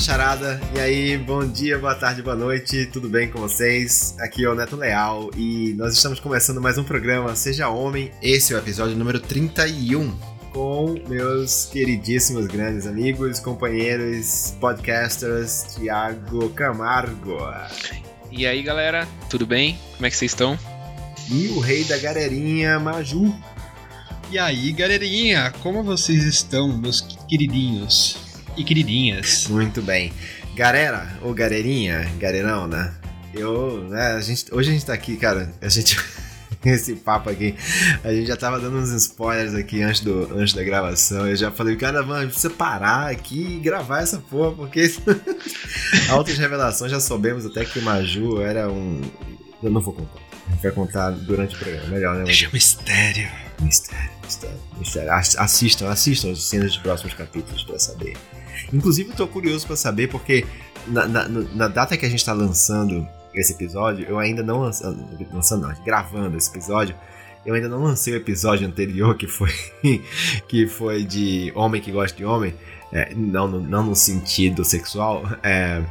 macharada. E aí, bom dia, boa tarde, boa noite, tudo bem com vocês? Aqui é o Neto Leal e nós estamos começando mais um programa Seja Homem. Esse é o episódio número 31 com meus queridíssimos grandes amigos, companheiros, podcasters, Thiago Camargo. E aí, galera, tudo bem? Como é que vocês estão? E o rei da galerinha, Maju. E aí, galerinha, como vocês estão, meus queridinhos e queridinhas? Muito bem. Galera, ou galerinha, galerão, né? Eu, né, a gente, hoje a gente tá aqui, cara, a gente esse papo aqui. A gente já tava dando uns spoilers aqui antes, do, antes da gravação. Eu já falei, cara, mano, precisa parar aqui e gravar essa porra, porque altas revelações já soubemos até que o Maju era um. Eu não vou contar. A gente vai contar durante o programa. Melhor, né? Deixa mistério. Mistério, mistério, mistério. Assistam, assistam as cenas dos próximos capítulos para saber. Inclusive, eu tô curioso para saber porque na, na, na, data que a gente tá lançando esse episódio, eu ainda não lançando, lançando não, gravando esse episódio, eu ainda não lancei o episódio anterior que foi que foi de homem que gosta de homem, é, não, não no sentido sexual, é,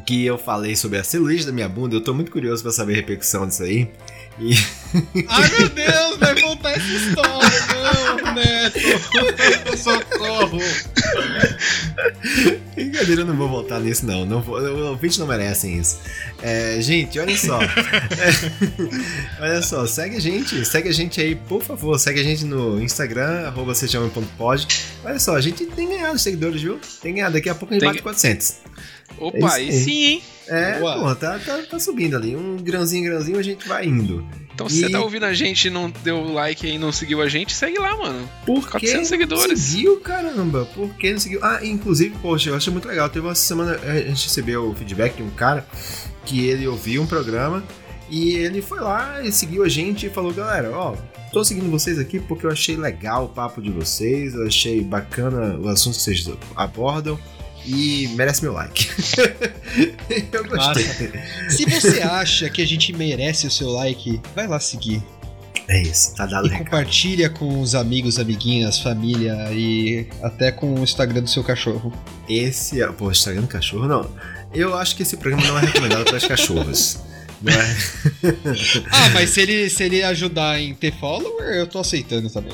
que eu falei sobre a celulite da minha bunda. Eu tô muito curioso para saber a repercussão disso aí. E... Ai meu Deus, vai voltar essa história, não, Neto! Socorro! Brincadeira, eu não vou voltar nisso, não. não vou, o ouvinte não merecem isso. É, gente, olha só. É, olha só, segue a gente, segue a gente aí, por favor. Segue a gente no Instagram, arroba Olha só, a gente tem ganhado seguidores, viu? Tem ganhado, daqui a pouco a gente tem... bate 400. Opa, é aí sim, hein? É, pô, tá, tá, tá, subindo ali. Um grãozinho, grãozinho, a gente vai indo. Então, se e... você tá ouvindo a gente e não deu like e não seguiu a gente, segue lá, mano. Por 400 seguidores. seguiu, caramba? Por que não seguiu? Ah, inclusive, poxa, eu achei muito legal. Teve uma semana, a gente recebeu o feedback de um cara que ele ouviu um programa e ele foi lá e seguiu a gente e falou, galera, ó, tô seguindo vocês aqui porque eu achei legal o papo de vocês, eu achei bacana o assunto que vocês abordam e merece meu like. eu gostei. Se você acha que a gente merece o seu like, vai lá seguir. É isso, tá dado. E compartilha com os amigos, amiguinhas, família e até com o Instagram do seu cachorro. Esse é. Pô, Instagram do cachorro? Não. Eu acho que esse programa não é recomendado para os cachorros. Não é? ah, mas se ele, se ele ajudar em ter follower, eu tô aceitando também.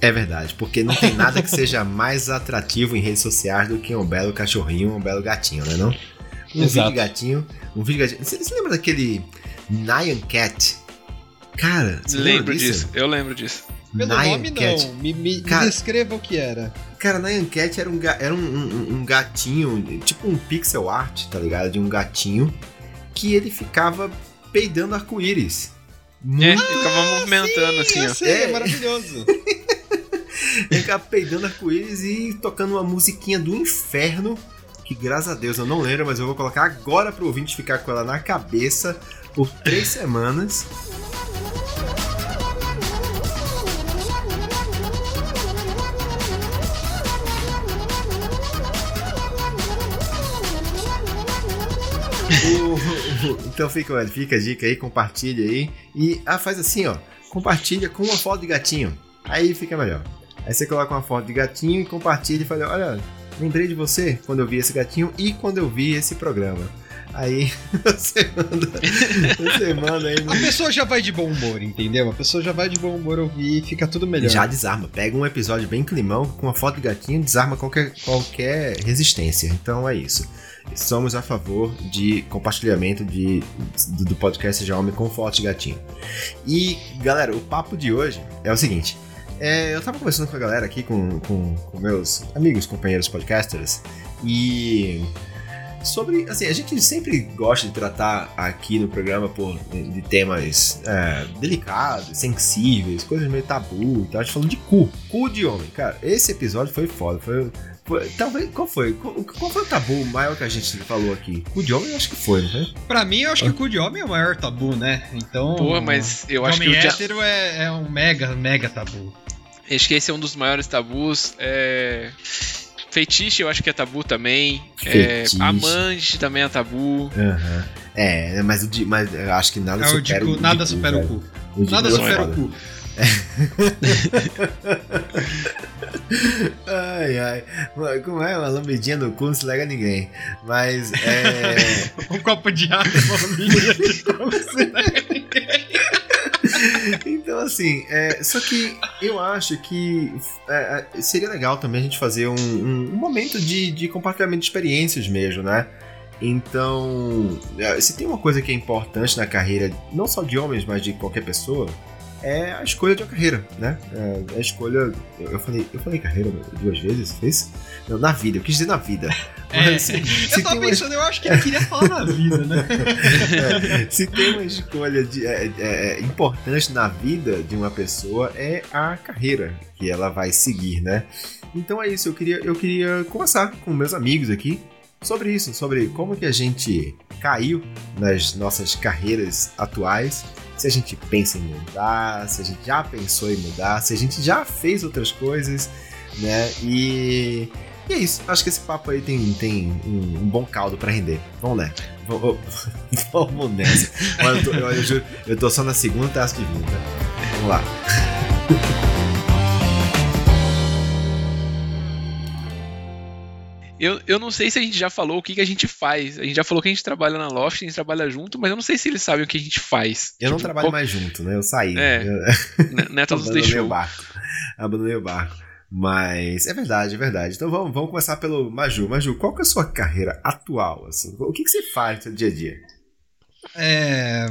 É verdade, porque não tem nada que seja mais atrativo em redes sociais do que um belo cachorrinho, um belo gatinho, né não? Um Exato. vídeo gatinho, um vídeo gatinho. Você, você lembra daquele Nyan Cat? Cara, você lembro disso? Eu lembro disso. Pelo Nyan nome Cat. não, me, me, cara, me descreva o que era. Cara, Nyan Cat era, um, era um, um, um gatinho, tipo um pixel art, tá ligado? De um gatinho que ele ficava peidando arco-íris. É, ah, ficava movimentando sim, assim, ó. Sei, é, é maravilhoso. Ele ficava peidando arco-íris e tocando uma musiquinha do inferno. Que graças a Deus eu não lembro, mas eu vou colocar agora pro ouvinte ficar com ela na cabeça por três semanas. então fica, fica a dica aí, compartilha aí. E ah, faz assim, ó. Compartilha com uma foto de gatinho. Aí fica melhor. Aí você coloca uma foto de gatinho e compartilha e fala: Olha, lembrei de você quando eu vi esse gatinho e quando eu vi esse programa. Aí você manda, você manda aí. No... A pessoa já vai de bom humor, entendeu? A pessoa já vai de bom humor ouvir e fica tudo melhor. Já desarma. Pega um episódio bem climão com uma foto de gatinho, desarma qualquer, qualquer resistência. Então é isso. Somos a favor de compartilhamento de, do, do podcast Seja Homem com foto de gatinho. E galera, o papo de hoje é o seguinte. É, eu tava conversando com a galera aqui, com, com, com meus amigos, companheiros podcasters, e sobre, assim, a gente sempre gosta de tratar aqui no programa por, de temas é, delicados, sensíveis, coisas meio tabu, então a gente falando de cu, cu de homem, cara, esse episódio foi foda, foi talvez, qual foi, qual, qual, foi o tabu maior que a gente falou aqui? Cu de homem eu acho que foi, foi? Pra mim eu acho que cu de homem é o maior tabu, né, então... Pô, mas eu acho que o hétero é, é um mega, mega tabu. Acho que esse é um dos maiores tabus. É... Feitiço eu acho que é tabu também. É... Amante também é tabu. Uhum. É, mas, o de, mas eu acho que nada é, supera o, cu, Nada supera o cu. O nada supera o cu. Ai, ai. Como é? Uma lambidinha no cu não se lega ninguém. Mas é. um copo de água, uma lambidinha de cu não se lega ninguém. então, assim, é, só que eu acho que é, é, seria legal também a gente fazer um, um, um momento de, de, compartilhamento de experiências mesmo, né? Então, é, se tem uma coisa que é importante na carreira, não só de homens, mas de qualquer pessoa, é a escolha de uma carreira, né? É a escolha. Eu falei, eu falei carreira duas vezes, fez? Não, na vida, eu quis dizer na vida. É, Mas, se, se eu tava pensando, uma... eu acho que ele queria falar na vida, né? É, se tem uma escolha de, é, é, é, importante na vida de uma pessoa, é a carreira que ela vai seguir, né? Então é isso, eu queria, eu queria conversar com meus amigos aqui sobre isso, sobre como que a gente caiu nas nossas carreiras atuais se a gente pensa em mudar, se a gente já pensou em mudar, se a gente já fez outras coisas, né? E, e é isso. Acho que esse papo aí tem, tem um, um bom caldo para render. Vamos lá. Vamos nessa. eu, tô, eu, eu, juro, eu tô só na segunda taça de vinho, tá? Vamos lá. Eu, eu não sei se a gente já falou o que, que a gente faz. A gente já falou que a gente trabalha na Loft, a gente trabalha junto, mas eu não sei se eles sabem o que a gente faz. Eu tipo, não trabalho qual... mais junto, né? Eu saí. É. Eu... Neto nos deixou. o barco. Abandonei o barco. Mas é verdade, é verdade. Então vamos, vamos começar pelo Maju. Maju, qual que é a sua carreira atual? Assim? O que, que você faz no seu dia a dia? É.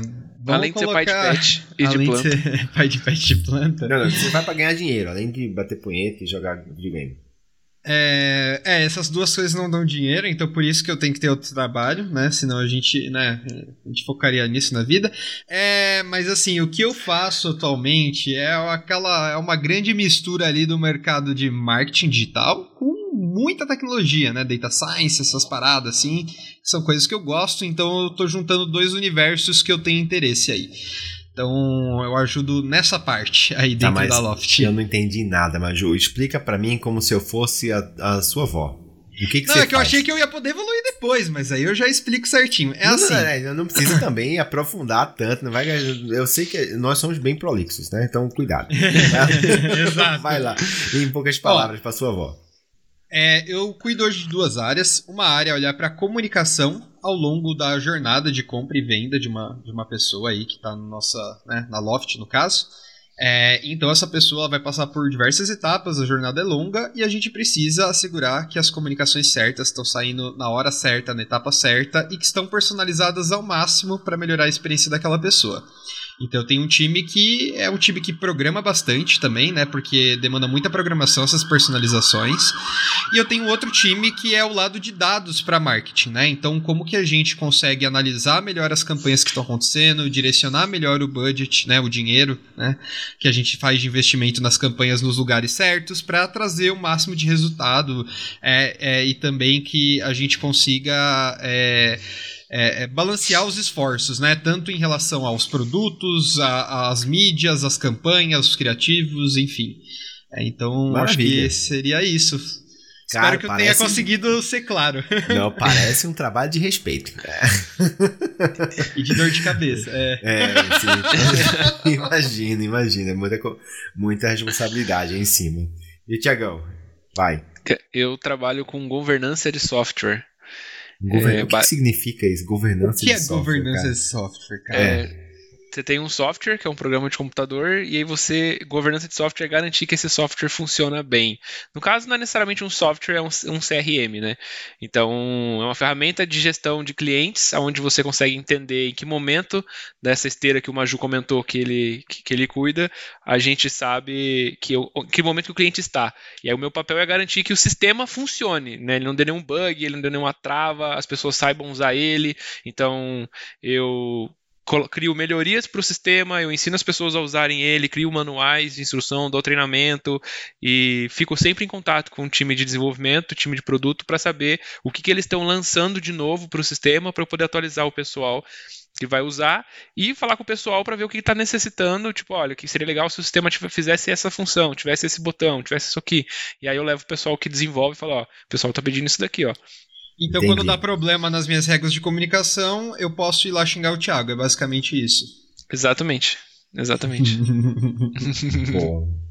Além de colocar... ser pai de pet e de planta. De ser pai de pet de planta. Não, não, você vai pra ganhar dinheiro, além de bater punheta e jogar videogame. É, é, essas duas coisas não dão dinheiro, então por isso que eu tenho que ter outro trabalho, né? Senão a gente, né, a gente focaria nisso na vida. É, mas assim, o que eu faço atualmente é aquela é uma grande mistura ali do mercado de marketing digital com muita tecnologia, né? Data science, essas paradas assim, são coisas que eu gosto, então eu tô juntando dois universos que eu tenho interesse aí. Então eu ajudo nessa parte aí tá, dentro tá, da Loft. Eu não entendi nada, Maju. Explica para mim como se eu fosse a, a sua avó. O que, que não, é que eu achei que eu ia poder evoluir depois, mas aí eu já explico certinho. É não, assim. Não, é, não precisa também aprofundar tanto. Não vai, eu sei que nós somos bem prolixos, né? Então cuidado. Exato. Vai lá, em poucas palavras, para sua avó. É, eu cuido hoje de duas áreas. Uma área é olhar para comunicação ao longo da jornada de compra e venda de uma, de uma pessoa aí que está nossa, né, na Loft, no caso. É, então essa pessoa vai passar por diversas etapas, a jornada é longa e a gente precisa assegurar que as comunicações certas estão saindo na hora certa, na etapa certa e que estão personalizadas ao máximo para melhorar a experiência daquela pessoa. Então tenho um time que é um time que programa bastante também, né? Porque demanda muita programação essas personalizações. E eu tenho outro time que é o lado de dados para marketing, né? Então como que a gente consegue analisar melhor as campanhas que estão acontecendo, direcionar melhor o budget, né? O dinheiro, né? Que a gente faz de investimento nas campanhas nos lugares certos para trazer o máximo de resultado é, é, e também que a gente consiga é, é, é, balancear os esforços, né? Tanto em relação aos produtos, às mídias, às campanhas, os criativos, enfim. É, então, Maravilha. acho que seria isso. Cara, Espero que eu tenha conseguido ser claro. Não, parece um trabalho de respeito. e de dor de cabeça. É, é sim. imagina, imagina. Muita, muita responsabilidade em cima. E Tiagão, vai. Eu trabalho com governança de software. Govern... É, o que, que, significa isso? Governança de software? O que é governança de software, cara? É, você tem um software, que é um programa de computador, e aí você, governança de software, é garantir que esse software funciona bem. No caso, não é necessariamente um software, é um, um CRM, né? Então, é uma ferramenta de gestão de clientes, onde você consegue entender em que momento dessa esteira que o Maju comentou que ele, que, que ele cuida, a gente sabe que, eu, que momento que o cliente está. E aí o meu papel é garantir que o sistema funcione, né? Ele não dê nenhum bug, ele não dê nenhuma trava, as pessoas saibam usar ele. Então, eu crio melhorias para o sistema, eu ensino as pessoas a usarem ele, crio manuais de instrução, dou treinamento e fico sempre em contato com o time de desenvolvimento, time de produto, para saber o que, que eles estão lançando de novo para o sistema, para eu poder atualizar o pessoal que vai usar e falar com o pessoal para ver o que está necessitando. Tipo, olha, que seria legal se o sistema fizesse essa função, tivesse esse botão, tivesse isso aqui. E aí eu levo o pessoal que desenvolve e falo, ó, o pessoal está pedindo isso daqui, ó. Então, Entendi. quando dá problema nas minhas regras de comunicação, eu posso ir lá xingar o Thiago. É basicamente isso. Exatamente. Exatamente. bom.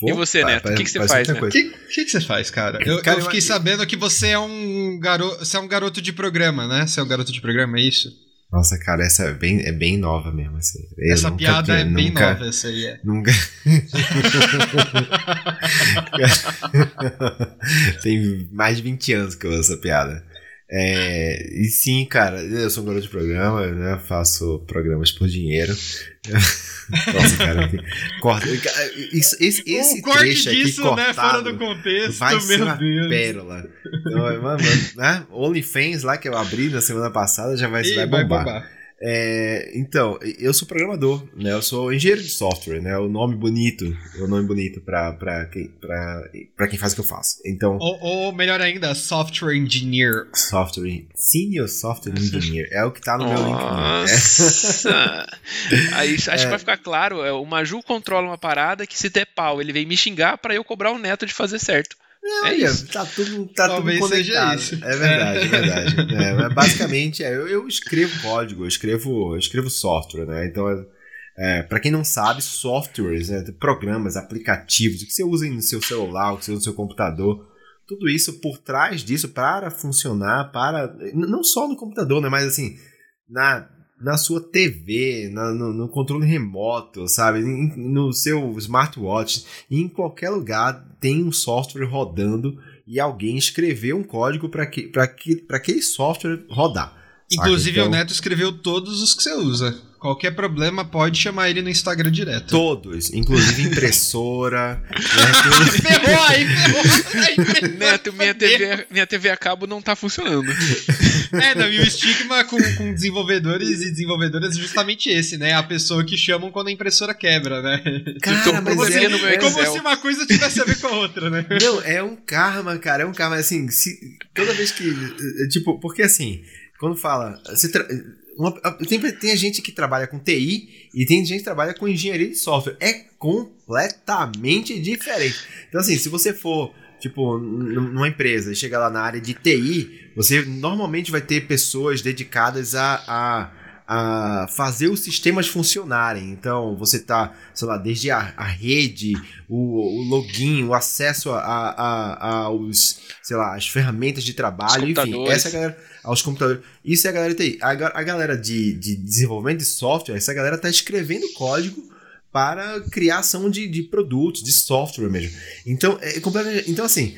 Pô, e você, Neto? O que, que você faz, né? O que, que, que você faz, cara? Eu, cara, eu fiquei eu... sabendo que você é um garoto. Você é um garoto de programa, né? Você é um garoto de programa, é isso? Nossa, cara, essa é bem, é bem nova mesmo. Assim. essa piada é bem nunca, nova, essa aí é. Nunca. Tem mais de 20 anos que eu uso essa piada. É, e sim, cara, eu sou um garoto de programa, né? Faço programas por dinheiro. Nossa, cara, corta. Isso, esse, esse o corte trecho disso, aqui cortado, né, fora do contexto, vai ser uma Deus. pérola. Então, mano, né? OnlyFans lá que eu abri na semana passada já vai, vai vai bombar. É, então, eu sou programador, né? Eu sou engenheiro de software, né? O nome bonito, o nome bonito pra, pra, quem, pra, pra quem faz o que eu faço. Então, Ou, ou melhor ainda, software engineer. software, senior software engineer é o que tá no meu link. Nossa! Aí acho que vai ficar claro, é, o Maju controla uma parada que se der pau, ele vem me xingar pra eu cobrar o neto de fazer certo. Não, É olha, isso. Tá tudo, tá Talvez tudo seja conectado. isso. É verdade, é verdade. É, mas basicamente, é, eu, eu escrevo código, eu escrevo, eu escrevo software, né? Então, é, para quem não sabe, softwares, né, programas, aplicativos, o que você usa no seu celular, o que você usa no seu computador, tudo isso por trás disso para funcionar, para não só no computador, né? Mas assim, na na sua TV, na- no, no controle remoto, sabe? Em- no seu smartwatch, em qualquer lugar tem um software rodando e alguém escreveu um código para que, pra que, pra aquele software rodar. Inclusive, Então, o Neto escreveu todos os que você usa. Qualquer problema, pode chamar ele no Instagram direto. Todos, inclusive impressora. né, tudo. Ferrou aí, ferrou. Neto, minha TV, minha TV a cabo não tá funcionando. É, não, e o estigma com, com desenvolvedores e desenvolvedoras é justamente esse, né? A pessoa que chamam quando a impressora quebra, né? Cara, mas é, no meu é, Como se uma coisa tivesse a ver com a outra, né? Não, é um karma, cara, é um karma, assim, se, toda vez que, eh, tipo, porque assim, quando fala, você tra- uma- tem, tem gente que trabalha com TI e tem gente que trabalha com engenharia de software, é completamente diferente. Então assim, se você for, tipo, numa empresa e chega lá na área de TI, você normalmente vai ter pessoas dedicadas a... a a fazer os sistemas funcionarem. Então, você tá, sei lá, desde a, a rede, o, o login, o acesso a, a, a- aos, sei lá, as ferramentas de trabalho, enfim, essa galera, aos computadores. Isso é a galera de TI. A, a galera de, de desenvolvimento de software, essa galera tá escrevendo código para criação de, de produtos, de software mesmo. Então, é completamente. Então, assim.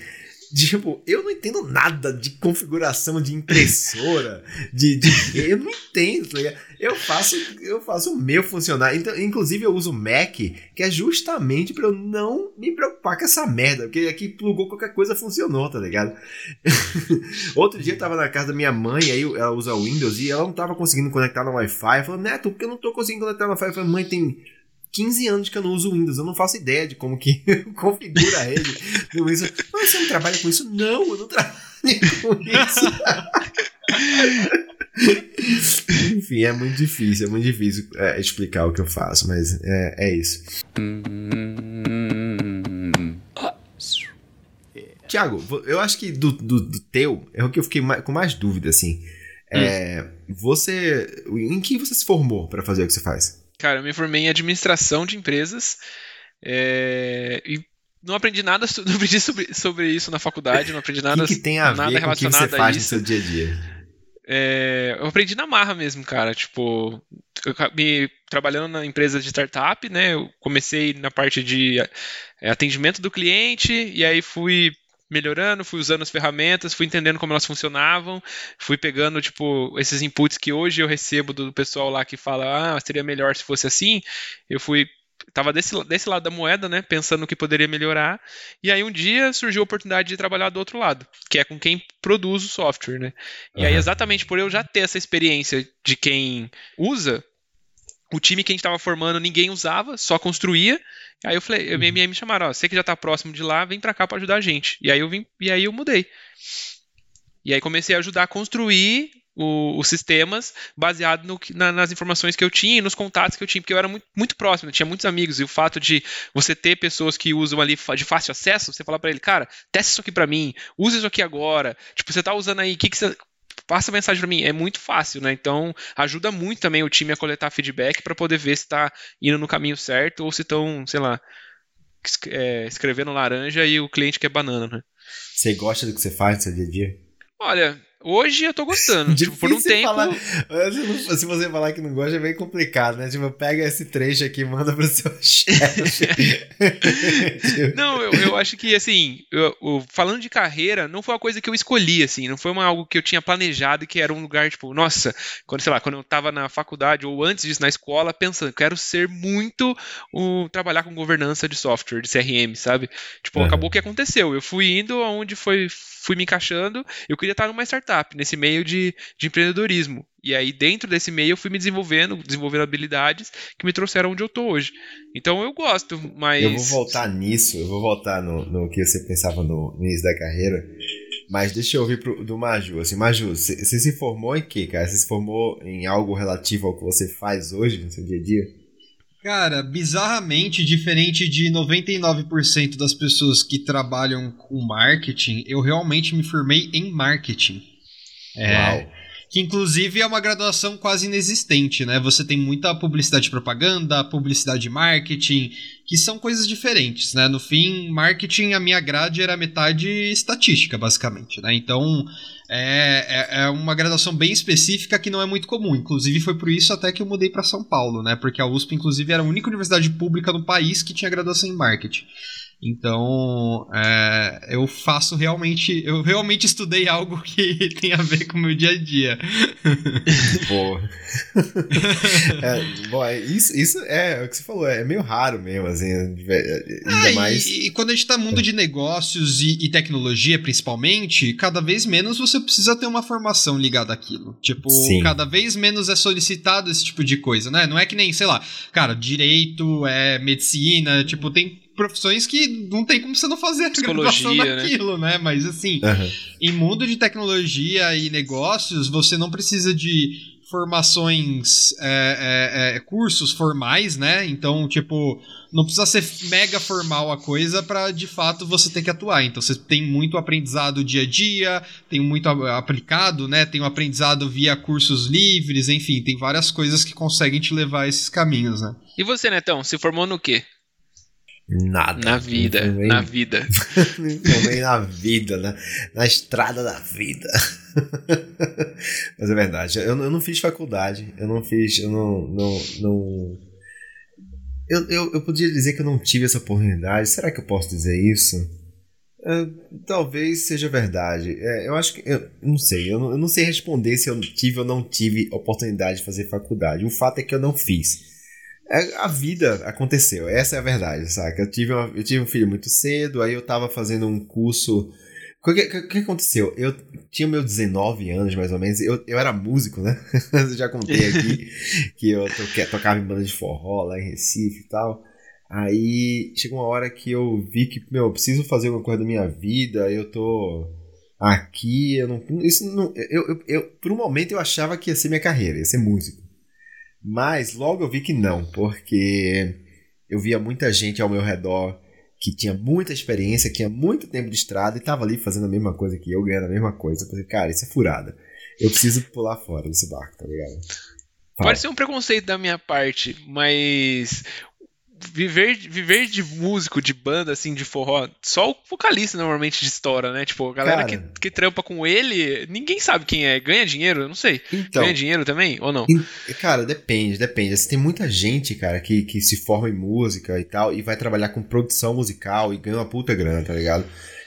Tipo, eu não entendo nada de configuração de impressora, de, de eu não entendo, tá? Eu faço, eu faço o meu funcionar. Então, inclusive eu uso Mac, que é justamente para eu não me preocupar com essa merda, porque aqui plugou qualquer coisa funcionou, tá ligado? Outro dia eu tava na casa da minha mãe, aí ela usa Windows e ela não tava conseguindo conectar no Wi-Fi. Falou, Neto, porque eu não tô conseguindo conectar no Wi-Fi? Eu falei, mãe, tem 15 anos que eu não uso o Windows, eu não faço ideia de como que configura a rede do Windows. Mas você não trabalha com isso? Não, eu não trabalho com isso. Enfim, é muito difícil, é muito difícil é, explicar o que eu faço, mas é, é isso. Tiago, eu acho que do, do, do teu é o que eu fiquei mais- com mais dúvida, assim. É, Você. Em que você se formou para fazer o que você faz? Cara, eu me formei em administração de empresas é, e não aprendi nada, não aprendi sobre, sobre isso na faculdade, não aprendi nada, que, que tem a nada ver com o que você a faz no isso. seu dia a dia? É, eu aprendi na marra mesmo, cara. Tipo, eu acabei trabalhando na empresa de startup, né? Eu comecei na parte de é, atendimento do cliente e aí fui melhorando, fui usando as ferramentas, fui entendendo como elas funcionavam, fui pegando, tipo, esses inputs que hoje eu recebo do pessoal lá que fala, ah, seria melhor se fosse assim. Eu fui tava desse, desse lado da moeda, né, pensando no que poderia melhorar. E aí um dia surgiu a oportunidade de trabalhar do outro lado, que é com quem produz o software, né? E aí Aham. exatamente por eu já ter essa experiência de quem usa, o time que a gente estava formando ninguém usava, só construía. Aí eu falei, eu, me, me chamaram, ó, você que já tá próximo de lá, vem pra cá pra ajudar a gente. E aí eu vim, e aí eu mudei. E aí comecei a ajudar a construir o- os sistemas baseado no na- nas informações que eu tinha e nos contatos que eu tinha, porque eu era muito, muito próximo, eu tinha muitos amigos, e o fato de você ter pessoas que usam ali de fácil acesso, você falar pra ele, cara, testa isso aqui pra mim, usa isso aqui agora, tipo, você tá usando aí, o que, que você passa mensagem para mim, é muito fácil, né? Então ajuda muito também o time a coletar feedback para poder ver se está indo no caminho certo ou se estão, sei lá, é, escrevendo laranja e o cliente quer banana, né? Você gosta do que você faz no seu dia a dia? Olha, Hoje eu tô gostando. tipo, por um tempo. Falar, se você falar que não gosta, é bem complicado, né? Tipo, pega esse trecho aqui e manda pro seu chefe. não, eu, eu acho que, assim, eu, eu, falando de carreira, não foi uma coisa que eu escolhi, assim, não foi uma, algo que eu tinha planejado e que era um lugar, tipo, nossa, quando, sei lá, quando eu tava na faculdade ou antes disso na escola, pensando, quero ser muito o, trabalhar com governança de software, de CRM, sabe? Tipo, uhum. acabou o que aconteceu. Eu fui indo aonde foi fui me encaixando, eu queria estar numa startup, nesse meio de, de empreendedorismo. E aí, dentro desse meio, eu fui me desenvolvendo, desenvolvendo habilidades que me trouxeram onde eu tô hoje. Então eu gosto, mas. Eu vou voltar nisso, eu vou voltar no, no que você pensava no, no início da carreira. Mas deixa eu ouvir pro, do Maju. Assim, Maju, você se formou em quê, cara? Você se formou em algo relativo ao que você faz hoje no seu dia a dia? Cara, bizarramente diferente de 99% das pessoas que trabalham com marketing, eu realmente me formei em marketing. É, Uau. Que inclusive é uma graduação quase inexistente, né? Você tem muita publicidade e propaganda, publicidade e marketing, que são coisas diferentes, né? No fim, marketing, a minha grade era metade estatística, basicamente, né? Então, é, é, é, uma graduação bem específica que não é muito comum. Inclusive, foi por isso até que eu mudei para São Paulo, né? Porque a USP, inclusive, era a única universidade pública no país que tinha graduação em marketing. Então, é, eu faço realmente. Eu realmente estudei algo que tem a ver com o meu dia a dia. Pô. é, bom, é, isso, isso é, é o que você falou, é meio raro mesmo, assim. Ainda é, mais. E, e, quando a gente tá no mundo de negócios e, e, tecnologia, principalmente, cada vez menos você precisa ter uma formação ligada àquilo. Tipo, Sim. cada vez menos é solicitado esse tipo de coisa, né? Não é que nem, sei lá, cara, direito, é medicina, tipo, tem profissões que não tem como você não fazer a graduação né? naquilo, né? né? Mas assim, uhum. em mundo de tecnologia e negócios, você não precisa de formações, é, é, é, cursos formais, né? Então, tipo, não precisa ser mega formal a coisa para de fato você ter que atuar. Então, você tem muito aprendizado dia a dia, tem muito aplicado, né? Tem um aprendizado via cursos livres, enfim, tem várias coisas que conseguem te levar a esses caminhos, né? E você, Netão, se formou no quê? Nada. Na vida, formei, na vida. me formei na vida, na, na estrada da vida. Mas é verdade, eu, eu não fiz faculdade, eu não fiz, eu não. não, não eu, eu, eu podia dizer que eu não tive essa oportunidade, será que eu posso dizer isso? É, talvez seja verdade. É, eu acho que. Eu não sei. Eu não, eu não sei responder se eu tive ou não tive oportunidade de fazer faculdade. O fato é que eu não fiz. É, a vida aconteceu, essa é a verdade, saca? Eu tive, uma, eu tive um filho muito cedo, aí eu tava fazendo um curso. O que, que, que, aconteceu? Eu tinha meus 19 anos, mais ou menos, eu, eu era músico, né? eu já contei aqui que eu toque, tocava em banda de forró lá em Recife e tal. Aí chegou uma hora que eu vi que, meu, eu preciso fazer alguma coisa da minha vida, eu tô aqui, eu não. Isso não. Eu, eu, eu, por um momento eu achava que ia ser minha carreira, ia ser músico. Mas logo eu vi que não, porque eu via muita gente ao meu redor que tinha muita experiência, que tinha muito tempo de estrada e estava ali fazendo a mesma coisa que eu, ganhando a mesma coisa. Eu falei, cara, isso é furada. Eu preciso pular fora desse barco, tá ligado? Fala. Pode ser um preconceito da minha parte, mas viver, viver de músico, de banda, assim, de forró, só o vocalista normalmente de história, né? Tipo, a galera cara, que, que trampa com ele, ninguém sabe quem é. Ganha dinheiro? Eu não sei. Então, Ganha dinheiro também ou não? Cara, depende, depende. Você tem muita gente, cara, que, que se forma em música e tal, e vai trabalhar com produção musical e ganha uma puta grana, tá ligado?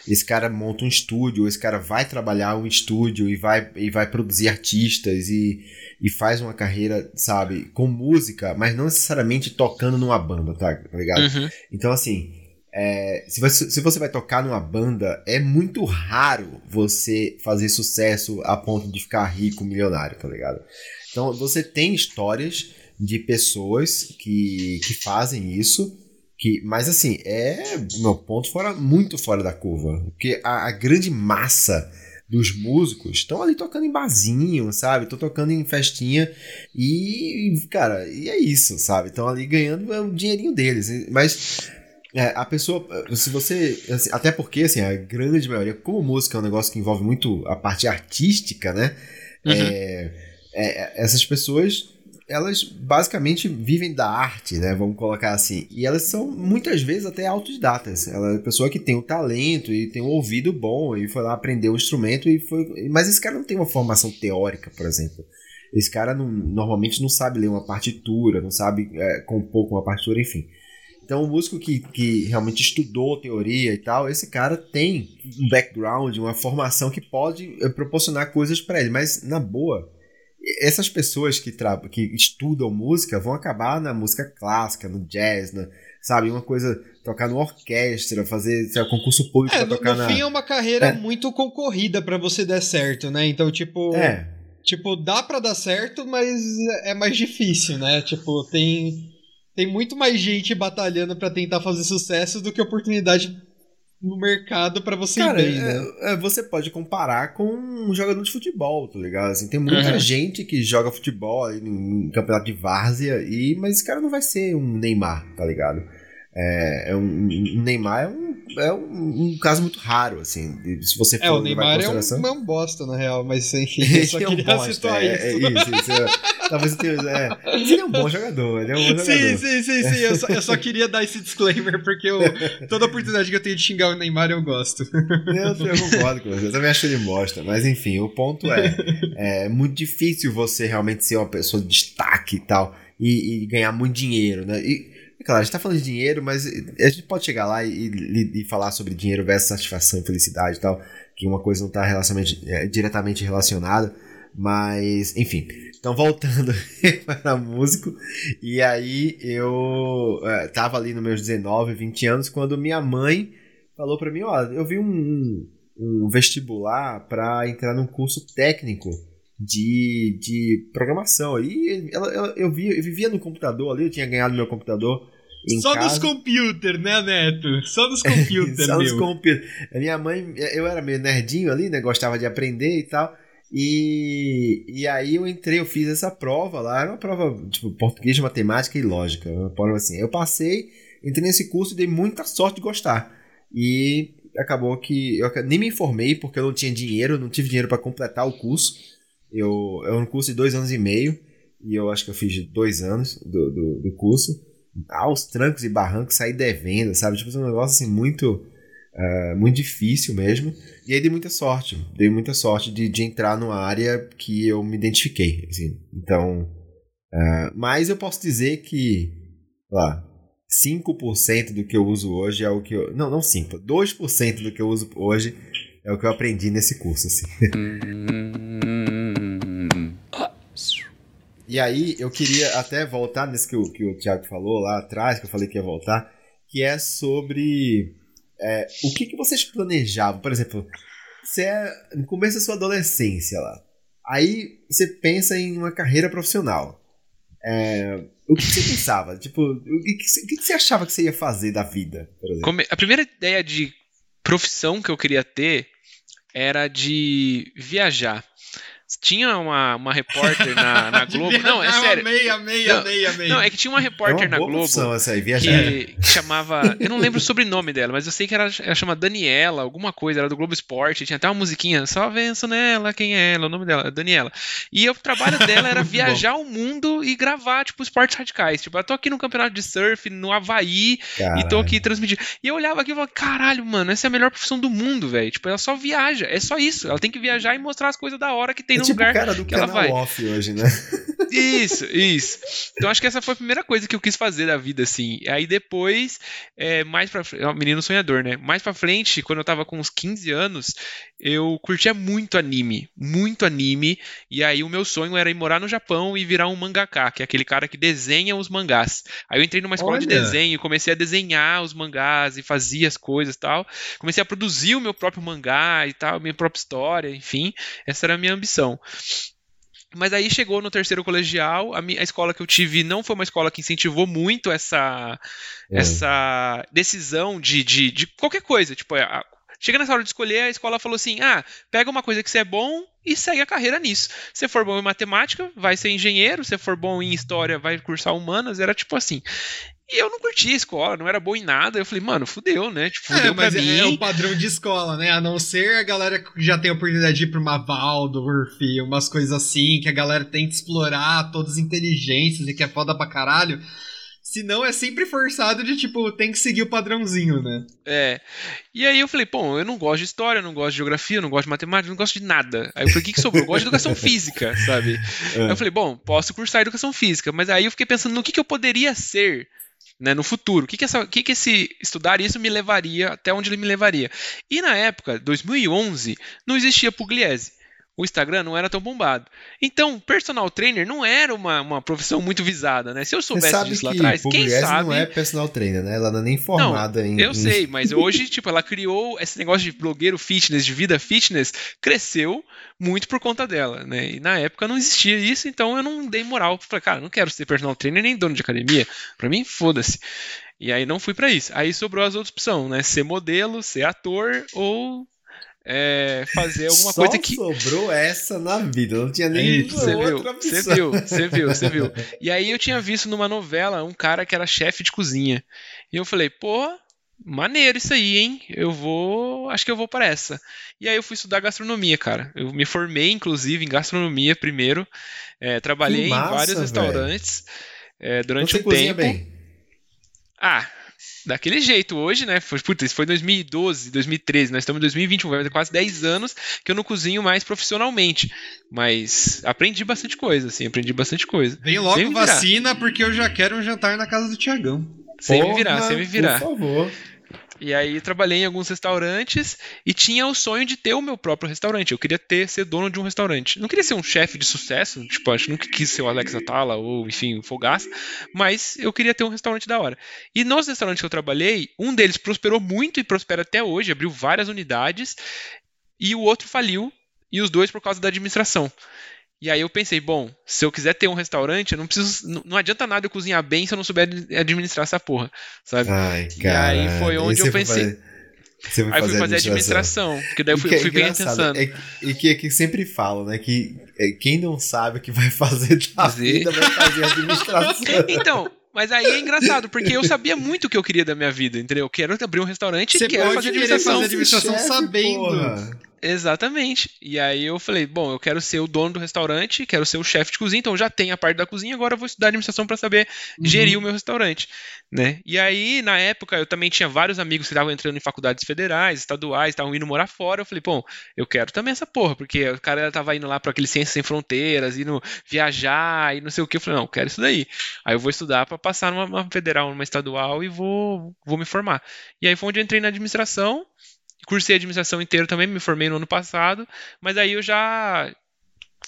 Esse cara monta um estúdio, esse cara vai trabalhar um estúdio e vai, e vai produzir artistas e e faz uma carreira, sabe, com música, mas não necessariamente tocando numa banda, tá, tá ligado? Uhum. Então, assim, é, se, você, se você vai tocar numa banda, é muito raro você fazer sucesso a ponto de ficar rico, milionário, tá ligado? Então, você tem histórias de pessoas que, que fazem isso, que, mas assim, é meu ponto fora, muito fora da curva. Porque a, a grande massa dos músicos estão ali tocando em barzinho, sabe? Estão tocando em festinha e, cara, e é isso, sabe? Estão ali ganhando o dinheirinho deles. Mas É, a pessoa, se você, assim, até porque, assim, a grande maioria, como música é um negócio que envolve muito a parte artística, né? Uhum. É, é, essas pessoas elas basicamente vivem da arte, né? Vamos colocar assim. E elas são muitas vezes até autodidatas. Ela é pessoa que tem o talento e tem um ouvido bom e foi lá aprender o instrumento e foi. Mas esse cara não tem uma formação teórica, por exemplo. Esse cara não, normalmente não sabe ler uma partitura, não sabe é, compor com uma partitura, enfim. Então, o músico que, que realmente estudou teoria e tal, esse cara tem um background, uma formação que pode é, proporcionar coisas para ele. Mas, na boa, essas pessoas que, que estudam música vão acabar na música clássica, no jazz, na, sabe? Uma coisa, tocar numa orquestra, fazer sabe, concurso público é, pra tocar no na... fim é uma carreira é. muito concorrida para você dar certo, né? Então, tipo... É. Tipo, dá para dar certo, mas é mais difícil, né? Tipo, tem... Tem muito mais gente batalhando para tentar fazer sucesso do que oportunidade no mercado para você Cara, bem, né? É, é, você pode comparar com um jogador de futebol, tá ligado? Assim, tem muita uhum. gente que joga futebol em, em campeonato de várzea, e, mas esse cara não vai ser um Neymar, tá ligado? É, é um, Neymar é um é um, um, caso muito raro, assim. Se você for é, o Neymar é um, é um bosta, na real, mas enfim, eu só queria é um bosta, citar é, isso. É, isso, isso é, talvez tenha, é, ele é um bom jogador, ele é um bom jogador. Sim, sim, sim, sim. Eu só, eu só queria dar esse disclaimer, porque eu, toda oportunidade que eu tenho de xingar o Neymar eu gosto. Eu, eu concordo com você, eu também acho ele bosta, mas enfim, o ponto é, é muito difícil você realmente ser uma pessoa de destaque e tal, e, e ganhar muito dinheiro, né? E, Claro, a gente tá falando de dinheiro, mas a gente pode chegar lá e, e, e falar sobre dinheiro versus satisfação felicidade e tal, que uma coisa não tá é, diretamente relacionada, mas, enfim. Então, voltando para músico, e aí eu é, tava ali nos meus 19, 20 anos, quando minha mãe falou para mim, ó, eu vi um, um vestibular para entrar num curso técnico de, de programação. E ela, ela, eu, vi, eu vivia no computador ali, eu tinha ganhado meu computador. Só casa. nos computers, né, Neto? Só nos computers, Só nos computers. A minha mãe, eu era meio nerdinho ali, né? Gostava de aprender e tal. E, e aí eu entrei, eu fiz essa prova lá, era uma prova, tipo, português, matemática e lógica. Uma prova assim. Eu passei, entrei nesse curso e dei muita sorte de gostar. E acabou que eu nem me informei porque eu não tinha dinheiro, não tive dinheiro para completar o curso. Eu, é um curso de dois anos e meio, e eu acho que eu fiz dois anos do, do, do curso. Aos trancos e barrancos, saí devendo, sabe? Tipo, um negócio assim muito, uh, muito difícil mesmo. E aí dei muita sorte, dei muita sorte de, de entrar numa área que eu me identifiquei, assim. Então, uh, mas eu posso dizer que, lá, 5% do que eu uso hoje é o que eu. Não, não 5%, 2% do que eu uso hoje é o que eu aprendi nesse curso, assim. E aí, eu queria até voltar nesse que o, que o Thiago falou lá atrás, que eu falei que ia voltar, que é sobre é, o que, que vocês planejavam. Por exemplo, você é no começo da sua adolescência lá. Aí você pensa em uma carreira profissional. É, o que você pensava? Tipo, o que, o que você achava que você ia fazer da vida? A primeira ideia de profissão que eu queria ter era de viajar. Tinha uma, uma repórter na, na Globo. não, é sério. Amei, amei, não, amei, amei. Não, é que tinha uma repórter é uma na Globo essa aí, que, que, chamava. Eu não lembro o sobrenome dela, mas eu sei que ela, ela chama Daniela, alguma coisa, era do Globo Esporte. Tinha até uma musiquinha, só venço nela, quem é ela? O nome dela é Daniela. E o trabalho dela era viajar o mundo e gravar, tipo, esportes radicais. Tipo, eu tô aqui no campeonato de surf, no Havaí, caralho. e tô aqui transmitindo. E eu olhava aqui e falava, caralho, mano, essa é a melhor profissão do mundo, velho. Tipo, ela só viaja. É só isso. Ela tem que viajar e mostrar as coisas da hora que tem é no tipo lugar cara do que ela vai. off hoje, né? Isso, isso. Então acho que essa foi a primeira coisa que eu quis fazer da vida, assim. Aí depois, é, mais pra frente, é menino sonhador, né? Mais pra frente, quando eu tava com uns 15 anos, eu curtia muito anime, muito anime, e aí o meu sonho era ir morar no Japão e virar um mangaka, que é aquele cara que desenha os mangás. Aí eu entrei numa escola Olha. de desenho, comecei a desenhar os mangás e fazia as coisas e tal. Comecei a produzir o meu próprio mangá e tal, minha própria história, enfim, essa era a minha ambição. Mas aí chegou no terceiro colegial, a, minha, a escola que eu tive não foi uma escola que incentivou muito essa, é. essa decisão de, de, de, qualquer coisa. Tipo, a, Chega nessa hora de escolher, a escola falou assim: ah, pega uma coisa que você é bom e segue a carreira nisso. Se for bom em matemática, vai ser engenheiro. Se for bom em história, vai cursar humanas. Era tipo assim. E eu não curtia a escola, não era bom em nada. Eu falei, mano, fudeu, né? Tipo, fudeu é, mas pra é, mim. é o padrão de escola, né? A não ser a galera que já tem a oportunidade de ir pra uma Waldorf, umas coisas assim, que a galera tenta explorar todas as inteligências e que é foda pra caralho. Se não, é sempre forçado de, tipo, tem que seguir o padrãozinho, né? É. E aí eu falei, pô, eu não gosto de história, eu não gosto de geografia, eu não gosto de matemática, eu não gosto de nada. Aí eu falei, o que, que sobrou? Eu gosto de educação física, sabe? É. Aí eu falei, bom, posso cursar educação física, mas aí eu fiquei pensando no que, que eu poderia ser né, no futuro. O que, que, essa, o que, que esse estudar isso me levaria, até onde ele me levaria. E na época, 2011, não existia Pugliese. O Instagram não era tão bombado. Então, personal trainer não era uma, uma profissão muito visada, né? Se eu soubesse disso lá atrás, quem sabe. não é personal trainer, né? Ela não é nem formada em. Eu sei, mas hoje, tipo, ela criou esse negócio de blogueiro fitness, de vida fitness, cresceu muito por conta dela, né? E na época não existia isso, então eu não dei moral. Falei, cara, não quero ser personal trainer nem dono de academia. Pra mim, foda-se. E aí não fui pra isso. Aí sobrou as outras opções, né? Ser modelo, ser ator ou é, fazer alguma Só coisa que. sobrou essa na vida, não tinha nem Você viu, você viu, você viu, você viu. E aí eu tinha visto numa novela um cara que era chefe de cozinha. E eu falei, pô, maneiro isso aí, hein? Eu vou. Acho que eu vou para essa. E aí eu fui estudar gastronomia, cara. Eu me formei, inclusive, em gastronomia primeiro. É, trabalhei massa, em vários restaurantes é, durante Você um tempo. bem. Ah, daquele jeito hoje, né? Foi, puta, isso foi 2012, 2013, nós estamos em 2021, vai fazer quase 10 anos que eu não cozinho mais profissionalmente. Mas aprendi bastante coisa, assim, aprendi bastante coisa. Vem logo me vacina, porque eu já quero um jantar na casa do Tiagão. Sem me Porra, virar, sem me virar. Por favor. E aí trabalhei em alguns restaurantes e tinha o sonho de ter o meu próprio restaurante. Eu queria ter, ser dono de um restaurante. Não queria ser um chefe de sucesso, tipo, acho que nunca quis ser o Alex Atala ou, enfim, o Fogaça, mas eu queria ter um restaurante da hora. E nos restaurantes que eu trabalhei, um deles prosperou muito e prospera até hoje, abriu várias unidades, e o outro faliu, e os dois por causa da administração. E aí eu pensei, bom, se eu quiser ter um restaurante, eu não preciso, não, não adianta nada eu cozinhar bem se eu não souber ad- administrar essa porra, sabe? Ai, E cara. aí foi onde eu pensei. Você Aí eu fazer fui fazer administração, porque daí eu E fui, que é fui bem pensando. É, e que, é que sempre falam, né? Que é, quem não sabe o que vai fazer da vida vai fazer administração. Então, mas aí é engraçado, porque eu sabia muito o que eu queria da minha vida, entendeu? Eu quero abrir um restaurante e Você quero fazer administração. fazer administração Chefe, sabendo. porra. Exatamente. E aí eu falei, bom, eu quero ser o dono do restaurante, quero ser o chefe de cozinha, então eu já tenho a parte da cozinha, agora eu vou estudar administração para saber gerir o meu restaurante, né? E aí, na época, eu também tinha vários amigos que estavam entrando em faculdades federais, estaduais, estavam indo morar fora. Eu falei, bom, eu quero também essa porra, porque o cara tava indo lá para aquele Ciências Sem Fronteiras, indo viajar e não sei o que. Eu falei, não, eu quero isso daí. Aí eu vou estudar para passar numa, numa federal, numa estadual e vou, vou me formar. E aí foi onde eu entrei na administração. Cursei administração inteiro também, me formei no ano passado, mas aí eu já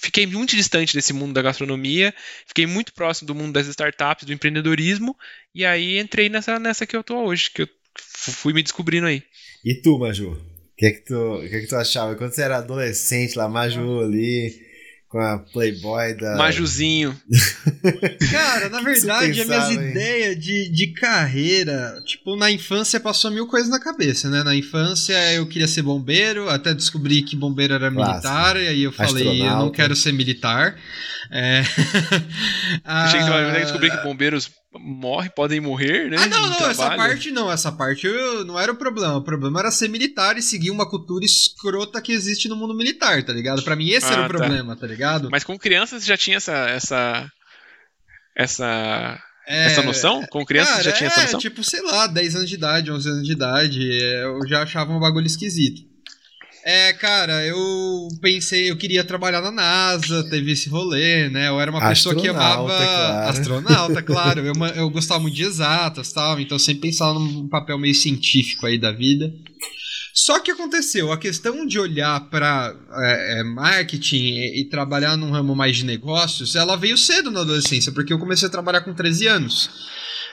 fiquei muito distante desse mundo da gastronomia, fiquei muito próximo do mundo das startups, do empreendedorismo, e aí entrei nessa, nessa que eu tô hoje, que eu fui me descobrindo aí. E tu, Maju? O que, é que, que, é que tu achava? Quando você era adolescente lá, Maju ali, com a Playboy da. Majuzinho. Cara, na verdade, as minhas hein? ideias de, de carreira, tipo, na infância passou mil coisas na cabeça, né? Na infância eu queria ser bombeiro, até descobri que bombeiro era Clássico. militar, e aí eu falei, eu não Astronauta. quero ser militar. É... Achei que tu Ah, vai descobrir que bombeiros morrem, podem morrer, né? Ah, não, não, essa parte não, essa parte eu- não era o problema. O problema era ser militar e seguir uma cultura escrota que existe no mundo militar, tá ligado? Pra mim esse era Ah, o tá. problema, tá, ligado? Mas com crianças já tinha essa. essa. essa, É, essa noção? Com crianças Cara, já tinha essa é, noção? tipo, sei lá, 10 anos de idade, 11 anos de idade, é, eu já achava um bagulho esquisito. É, cara, eu pensei, eu queria trabalhar na NASA, teve esse rolê, né? Eu era uma pessoa que amava. claro. Astronauta, claro. Eu, eu gostava muito de exatas tal, então eu sempre pensava num papel meio científico aí da vida. Só que aconteceu, a questão de olhar para marketing e, e trabalhar num ramo mais de negócios, ela veio cedo na adolescência, porque eu comecei a trabalhar com 13 anos.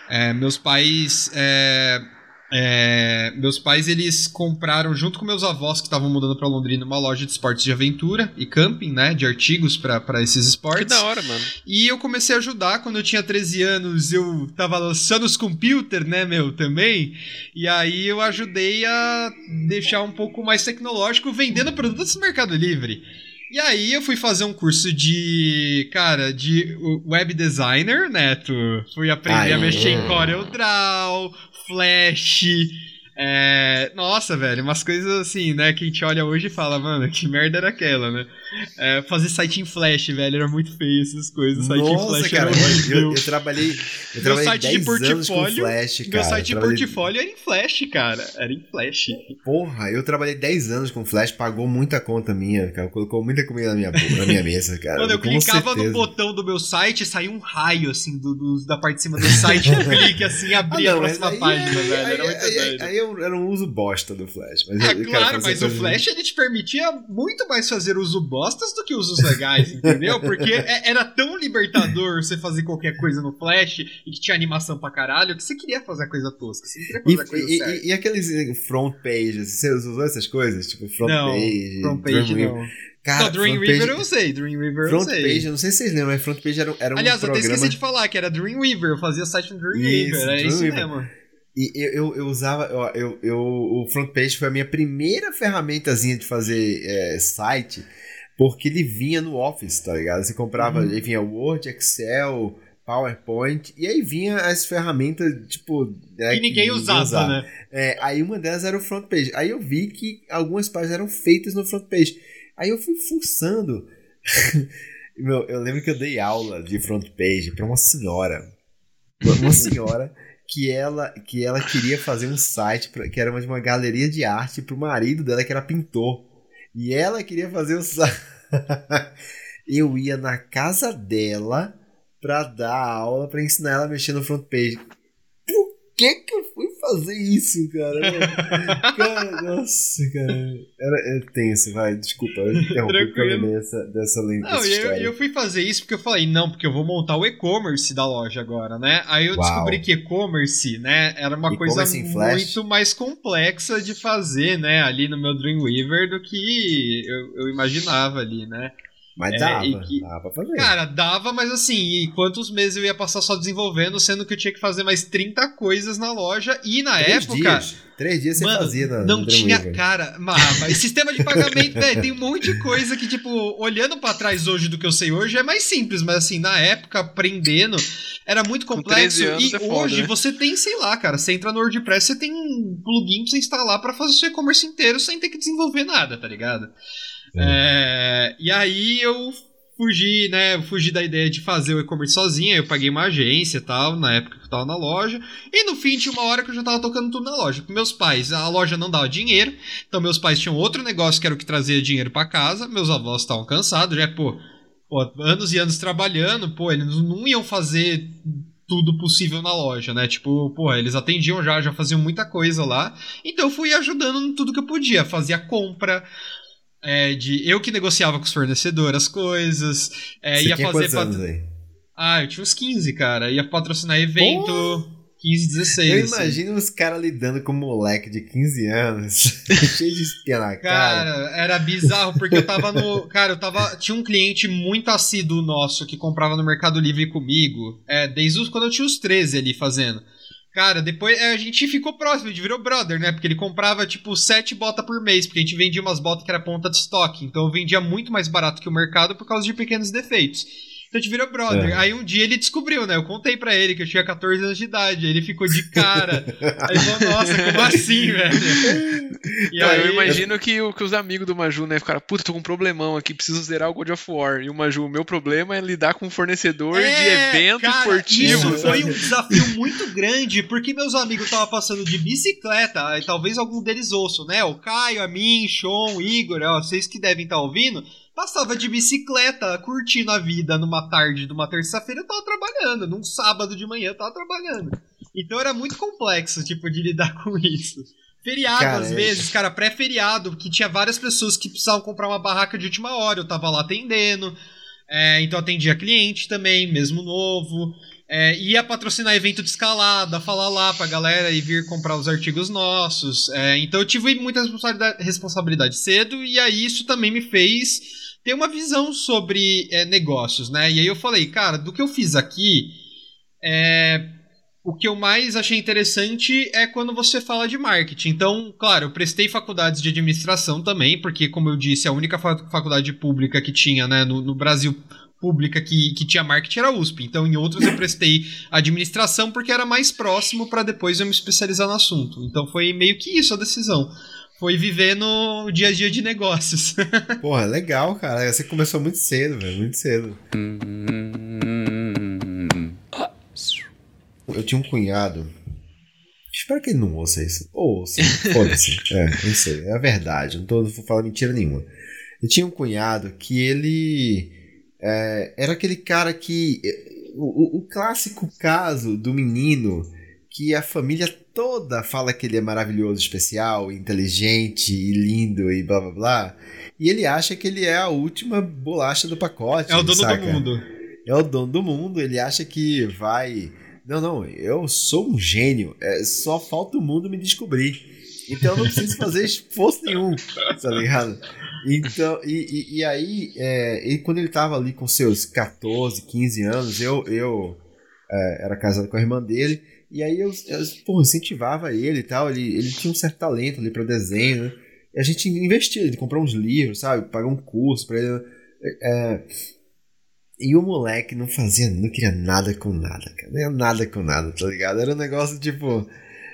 É, meus pais é, É, meus pais eles compraram junto com meus avós que estavam mudando para Londrina uma loja de esportes de aventura e camping, né, de artigos para esses esportes. Que da hora, mano. E eu comecei a ajudar quando eu tinha 13 anos, eu tava lançando os computers, né, meu, também. E aí eu ajudei a deixar um pouco mais tecnológico vendendo produtos no Mercado Livre. E aí eu fui fazer um curso de, cara, de web designer, Neto. Fui aprender a mexer em CorelDRAW, Flash, é, nossa, velho, umas coisas assim, né, que a gente olha hoje e fala, mano, que merda era aquela, né? É, fazer site em Flash, velho, era muito feio essas coisas. Site nossa, em Flash cara, era eu, eu, trabalhei, eu trabalhei meu site de portfólio, Flash, cara. Meu site de trabalhei... portfólio era em Flash, cara, era em Flash. Porra, eu trabalhei 10 anos com Flash, pagou muita conta minha, cara, colocou muita comida na minha, na minha mesa, cara. Quando eu clicava certeza. no botão do meu site, saía um raio, assim, do, do da parte de cima do site, eu clique, assim, abria ah, não, a próxima página, velho, era muito aí, aí, aí, eu era um uso bosta do Flash. Mas ah, claro, mas o Flash ele te permitia muito mais fazer uso bostas do que usos legais, entendeu? Porque é, era tão libertador você fazer qualquer coisa no Flash e que tinha animação pra caralho que você queria fazer a coisa tosca, você queria fazer e, a coisa e. E, e, aqueles eh, front pages, você usou essas coisas? Tipo, front não, page, front page não. Cara, não, Dreamweaver eu sei, Dreamweaver eu sei. Front Page, eu não sei se vocês lembram, mas Front Page era, era um Aliás, programa... eu até esqueci de falar que era Dreamweaver, eu fazia site no Dreamweaver, isso, era Dreamweaver. isso mesmo. E eu, eu, eu usava. Eu, eu, o front page foi a minha primeira ferramentazinha de fazer é, site, porque ele vinha no Office, tá ligado? Você comprava, uhum. ele vinha Word, Excel, PowerPoint, e aí vinha as ferramentas, tipo. É, que ninguém usava, usar. né? É, aí uma delas era o front page. Aí eu vi que algumas páginas eram feitas no front page. Aí eu fui fuçando. Meu, eu lembro que eu dei aula de front page pra uma senhora. Uma senhora que ela, que ela queria fazer um site pra, que era uma, uma galeria de arte pro marido dela que era pintor. E ela queria fazer o eu ia na casa dela pra dar aula, pra ensinar ela a mexer no front page. Que que eu fui fazer isso, cara? cara nossa, cara. Era, é tenso, vai. Desculpa, eu interrompi dessa, dessa lenda. Não, eu, eu fui fazer isso porque eu falei, não, porque eu vou montar o e-commerce da loja agora, né? Aí eu Uau. descobri que e-commerce, né, era uma coisa muito mais complexa de fazer, né, ali no meu Dreamweaver do que eu, eu imaginava ali, né? Mas é, dava, que, dava pra fazer. Cara, dava, mas assim, e quantos meses eu ia passar só desenvolvendo, sendo que eu tinha que fazer mais 30 coisas na loja, e na Três época... Dias. Três dias você mano, fazia na, Não tinha, cara, mas sistema de pagamento, velho, tem um monte de coisa que, tipo, olhando para trás hoje do que eu sei hoje, é mais simples, mas assim, na época, aprendendo, era muito complexo, e é hoje foda, né? você tem, sei lá, cara, você entra no WordPress, você tem um plugin pra você instalar para fazer o seu e-commerce inteiro sem ter que desenvolver nada, tá ligado? É. e aí eu fugi, né? Fugi da ideia de fazer o e-commerce sozinha. Eu paguei uma agência e tal, na época que eu tava na loja. E no fim tinha uma hora que eu já tava tocando tudo na loja. Meus pais, a loja não dava dinheiro. Então meus pais tinham outro negócio que era o que trazia dinheiro para casa. Meus avós estavam cansados, já, pô, pô, anos e anos trabalhando, pô, eles não iam fazer tudo possível na loja, né? Tipo, pô, eles atendiam já, já faziam muita coisa lá. Então eu fui ajudando em tudo que eu podia. Fazia compra, é, de eu que negociava com os fornecedores as coisas. É, Você ia tinha fazer. Aí? Ah, eu tinha uns 15, cara. Ia patrocinar evento. Pô! 15, 16. Eu assim. imagino os caras lidando com um moleque de 15 anos, cheio de espia na cara. Cara, era bizarro, porque eu tava no. Cara, eu tava. Tinha um cliente muito assíduo nosso que comprava no Mercado Livre comigo. É, desde os, quando eu tinha os 13 ali fazendo. Cara, depois é, a gente ficou próximo, a gente virou brother, né? Porque ele comprava, tipo, sete botas por mês, porque a gente vendia umas botas que era ponta de estoque. Então eu vendia muito mais barato que o mercado por causa de pequenos defeitos. Então a gente virou brother. É. Aí um dia ele descobriu, né? Eu contei pra ele que eu tinha 14 anos de idade. Aí ele ficou de cara. aí ele falou, nossa, como assim, velho? E aí... Eu imagino que, que os amigos do Maju, né, ficaram, puta, tô com um problemão aqui, preciso zerar o God of War. E o Maju, o meu problema é lidar com um fornecedor é, de evento cara, esportivo. Isso foi um desafio muito grande, porque meus amigos estavam passando de bicicleta, e talvez algum deles ouçam, né? O Caio, a mim, Sean, o Igor, ó, vocês que devem estar tá ouvindo passava de bicicleta, curtindo a vida numa tarde de uma terça-feira, eu tava trabalhando. Num sábado de manhã, eu tava trabalhando. Então era muito complexo, tipo, de lidar com isso. Feriado, cara, às é... vezes, cara, pré-feriado, que tinha várias pessoas que precisavam comprar uma barraca de última hora, eu tava lá atendendo. É, então atendia cliente também, mesmo novo. É, ia patrocinar evento de escalada, falar lá pra galera e vir comprar os artigos nossos. É, então eu tive muita responsabilidade, responsabilidade, cedo, e aí isso também me fez ter uma visão sobre é, negócios, né? E aí eu falei, cara, do que eu fiz aqui, é, o que eu mais achei interessante é quando você fala de marketing. Então, claro, eu prestei faculdades de administração também, porque, como eu disse, a única faculdade pública que tinha né, no, no Brasil pública que, que tinha marketing era a USP. Então, em outros eu prestei administração porque era mais próximo para depois eu me especializar no assunto. Então, foi meio que isso a decisão. Foi viver no dia a dia de negócios. Porra, legal, cara. Você começou muito cedo, velho. Muito cedo. Eu tinha um cunhado. Espero que ele não ouça isso. Ouça, foda-se. é, não sei. É a verdade. Não tô falando mentira nenhuma. Eu tinha um cunhado que ele é, era aquele cara que. O, o, clássico caso do menino que a família toda fala que ele é maravilhoso, especial, inteligente e lindo e blá blá blá. E ele acha que ele é a última bolacha do pacote. É o dono saca? do mundo. É o dono do mundo. Ele acha que vai. Não, não, eu sou um gênio. É, só falta o mundo me descobrir. Então eu não preciso fazer esforço nenhum, tá ligado? Então, e, e, e aí, é, e quando ele tava ali com seus 14, 15 anos, eu, eu é, era casado com a irmã dele, e aí eu, eu porra, incentivava ele e tal, ele, ele tinha um certo talento ali pra desenho, né? E a gente investia, ele comprou uns livros, sabe? Pagou um curso pra ele. É, e o moleque não fazia, não queria nada com nada, cara. Nada com nada, tá ligado? Era um negócio tipo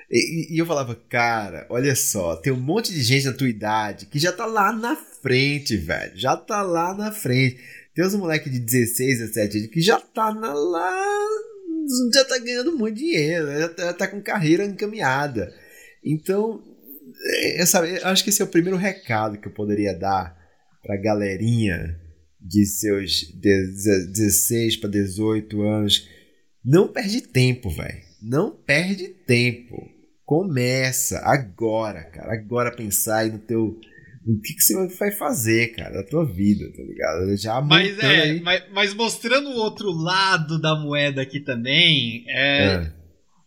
e, e, eu falava, cara, olha só, tem um monte de gente na tua idade que já tá lá na frente, velho. Já tá lá na frente. Tem uns moleques de 16, 17 anos que já tá na, lá. Já tá ganhando muito dinheiro, já tá, tá com carreira encaminhada. Então, é, eu, sabe, eu acho que esse é o primeiro recado que eu poderia dar pra galerinha de seus 16 para 18 anos. Não perde tempo, velho. Não perde tempo. Começa agora, cara. Agora pensar aí no teu. No que, que você vai fazer, cara, da tua vida, tá ligado? Já mas, é, aí... mas, mas, mostrando o outro lado da moeda aqui também, é. é.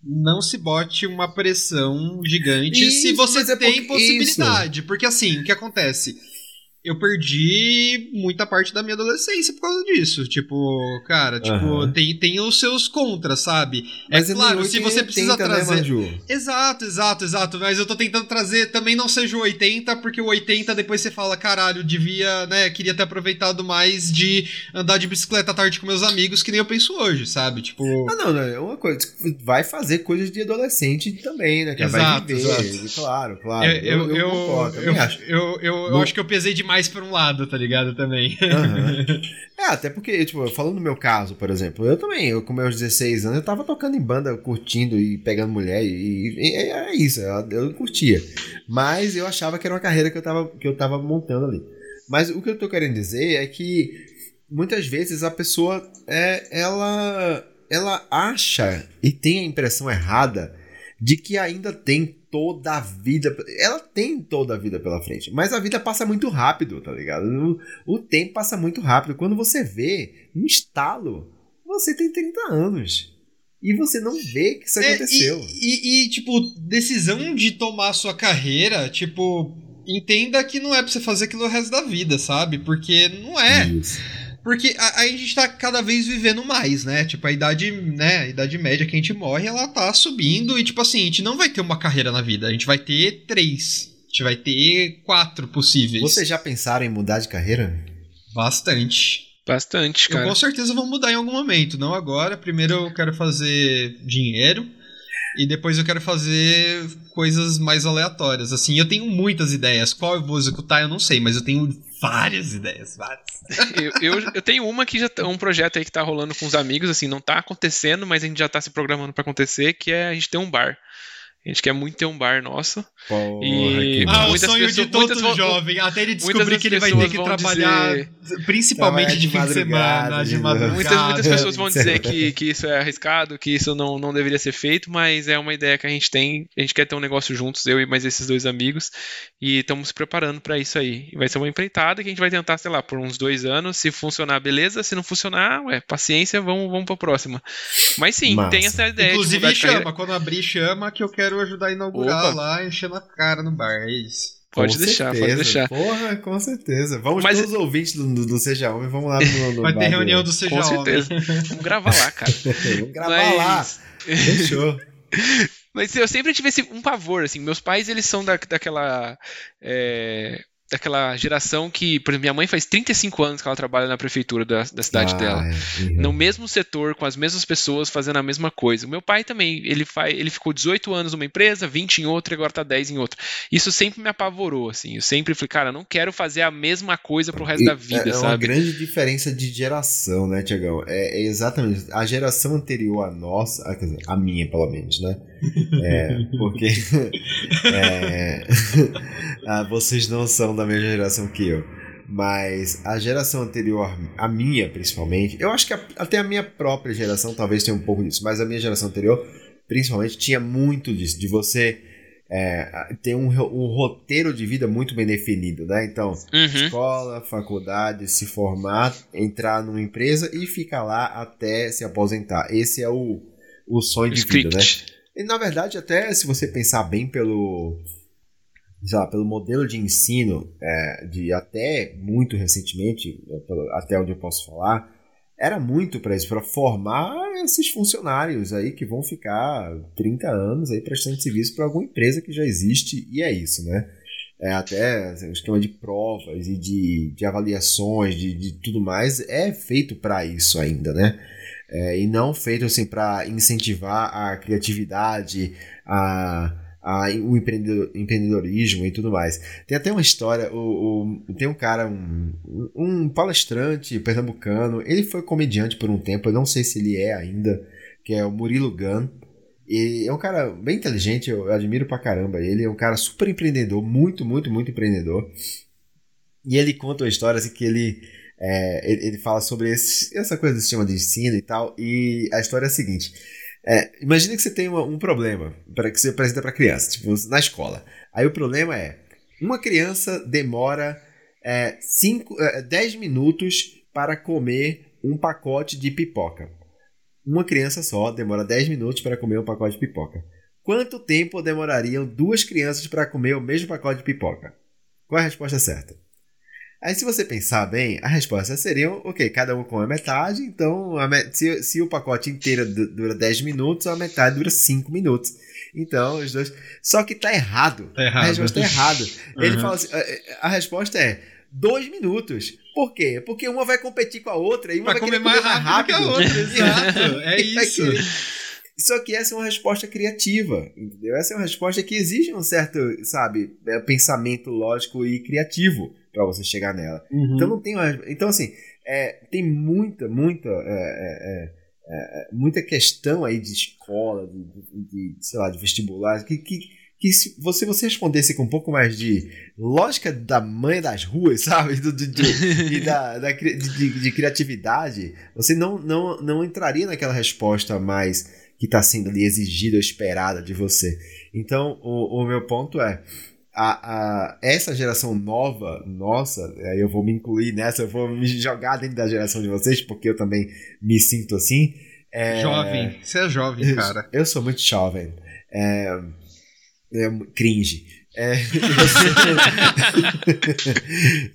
Não se bote uma pressão gigante isso, se você é tem possibilidade. Isso. Porque assim, o que acontece? Eu perdi muita parte da minha adolescência por causa disso. Tipo, cara, tipo, uhum. tem, tem os seus contras, sabe? É mas é claro, se você precisa 80, né, trazer. Né, exato, exato, exato. Mas eu tô tentando trazer também não seja o 80, porque o 80 depois você fala, caralho, devia, né? Queria ter aproveitado mais de andar de bicicleta à tarde com meus amigos, que nem eu penso hoje, sabe? Tipo. Ah, não, não. É uma coisa. Vai fazer coisas de adolescente também, né? Que exato, vai viver. Exato. Claro, claro. Eu, eu, eu, eu, concordo, eu, eu, eu, eu acho que eu pesei demais mais pra um lado, tá ligado? Também. Uhum. É, até porque, tipo, falando no meu caso, por exemplo, eu também, eu com meus 16 anos, eu tava tocando em banda, curtindo e pegando mulher, e, e é isso, eu, eu curtia. Mas eu achava que era uma carreira que eu tava, que eu tava montando ali. Mas o que eu tô querendo dizer é que muitas vezes a pessoa é, ela, ela acha e tem a impressão errada de que ainda tem toda a vida. Ela tem toda a vida pela frente. Mas a vida passa muito rápido, tá ligado? O, o tempo passa muito rápido. Quando você vê, um estalo, você tem 30 anos. E você não vê que isso é, aconteceu. E, e, e, tipo, decisão de tomar a sua carreira, tipo, entenda que não é pra você fazer aquilo o resto da vida, sabe? Porque não é. Isso. Porque a, a, gente tá cada vez vivendo mais, né? Tipo, a idade, né? A idade média que a gente morre, ela tá subindo. E, tipo assim, a gente não vai ter uma carreira na vida. A gente vai ter três. A gente vai ter quatro possíveis. Vocês já pensaram em mudar de carreira? Bastante. Bastante, cara. Eu com certeza vou mudar em algum momento. Não agora. Primeiro eu quero fazer dinheiro. E depois eu quero fazer coisas mais aleatórias. Assim, eu tenho muitas ideias. Qual eu vou executar, eu não sei, mas eu tenho várias ideias, várias. eu, eu, eu, tenho uma que já tá, um projeto aí que tá rolando com os amigos, assim, não tá acontecendo, mas a gente já tá se programando para acontecer, que é a gente ter um bar. A gente quer muito ter um bar nosso. Porra, E- Ah, o sonho pessoas- de todo vão- jovem, até ele descobrir que ele vai ter que trabalhar, dizer- principalmente de de fim de semana, madrugada, de madrugada. Muitas, muitas pessoas vão dizer que, que isso é arriscado, que isso não, não deveria ser feito, mas é uma ideia que a gente tem. A gente quer ter um negócio juntos, eu e mais esses dois amigos, e estamos se preparando para isso aí. E vai ser uma empreitada que a gente vai tentar, sei lá, por uns dois anos. Se funcionar, beleza. Se não funcionar, ué, paciência, vamos, vamos pra próxima. Mas sim, Massa. tem essa ideia de Inclusive chama, quando abrir chama que eu quero ajudar a inaugurar Opa. lá, enchendo a cara no bar, é isso. Pode Com deixar, pode certeza. deixar. Porra, com certeza. Vamos Mas- todos os ouvintes do, do, do Seja Homem, vamos lá no, no Vai ter reunião do Seja Com Homem. certeza. Vamos gravar lá, cara. Vamos gravar Mas- lá. Fechou. Mas eu sempre tive esse, um pavor, assim. Meus pais, eles são da, daquela. é, daquela geração que, por exemplo, minha mãe faz 35 anos que ela trabalha na prefeitura da, da cidade Ah, dela. é. Uhum. No mesmo setor, com as mesmas pessoas fazendo a mesma coisa. O meu pai também, ele, faz, ele ficou 18 anos numa empresa, 20 em outra e agora tá 10 em outra. Isso sempre me apavorou, assim. Eu sempre falei, cara, não quero fazer a mesma coisa pro resto da vida, é, é uma sabe? grande diferença de geração, né, Tiagão? É, é exatamente. A geração anterior à nossa, ah, quer dizer, a minha, pelo menos, né? É, porque é, ah, vocês não são da mesma geração que eu. Mas a geração anterior, a minha principalmente, eu acho que a- até a minha própria geração talvez tenha um pouco disso, mas a minha geração anterior, principalmente, tinha muito disso, de você é, ter um, um roteiro de vida muito bem definido, né? Então, Uhum. escola, faculdade, se formar, entrar numa empresa e ficar lá até se aposentar. Esse é o, o sonho de vida, né? E na verdade, até se você pensar bem pelo, lá, pelo modelo de ensino, é, de até muito recentemente, é, até onde eu posso falar, era muito para isso, para formar esses funcionários aí que vão ficar 30 anos aí prestando serviço para alguma empresa que já existe, e é isso, né? É, até assim, o esquema de provas e de, de avaliações, de, de tudo mais, é feito para isso ainda, né? É, e não feito assim para incentivar a criatividade, a, a, o empreendedor- empreendedorismo e tudo mais. Tem até uma história, o, o- tem um cara, um, um palestrante pernambucano, ele foi comediante por um tempo, eu não sei se ele é ainda, que é o Murilo Gun. E é um cara bem inteligente, eu admiro pra caramba ele, é um cara super empreendedor, muito, muito, muito empreendedor. E ele conta uma história assim que ele é, ele, ele fala sobre esse- essa coisa do sistema de ensino e tal. E a história é a seguinte: é, imagina que você tem uma- um problema para que você apresenta para criança, tipo na escola. Aí o problema é: uma criança demora é, cinco, é, 10 minutos para comer um pacote de pipoca. Uma criança só demora 10 minutos para comer um pacote de pipoca. Quanto tempo demorariam duas crianças para comer o mesmo pacote de pipoca? Qual é a resposta certa? Aí, se você pensar bem, a resposta seria: ok, cada um come metade, então a se, se o pacote inteiro du- dura 10 minutos, a metade dura 5 minutos. Então, os dois. Só que tá errado. Tá errado. A resposta é errada. Ele Uhum. fala assim: a, a resposta é 2 minutos. Por quê? Porque uma vai competir com a outra e uma Vai vai, comer mais rápido, que a outra, exato. É vai isso. querer- Só que essa é uma resposta criativa, entendeu? Essa é uma resposta que exige um certo, sabe, é, pensamento lógico e criativo para você chegar nela. Uhum. Então não tem uma, então assim, é, tem muita, muita, é, é, é, é, muita questão aí de escola, de, de- de, sei lá, de vestibular, que, que, que se você, você respondesse com um pouco mais de lógica da mãe das ruas, sabe, do, do- de, e da, da de- de criatividade, você não, não, não entraria naquela resposta mais que está sendo ali exigida ou esperada de você. Então, o, o meu ponto é a, a, essa geração nova, nossa, aí eu vou me incluir nessa, eu vou me jogar dentro da geração de vocês, porque eu também me sinto assim. É, Jovem. Você é jovem, cara. Eu sou muito jovem. É, é cringe. É, eu sou-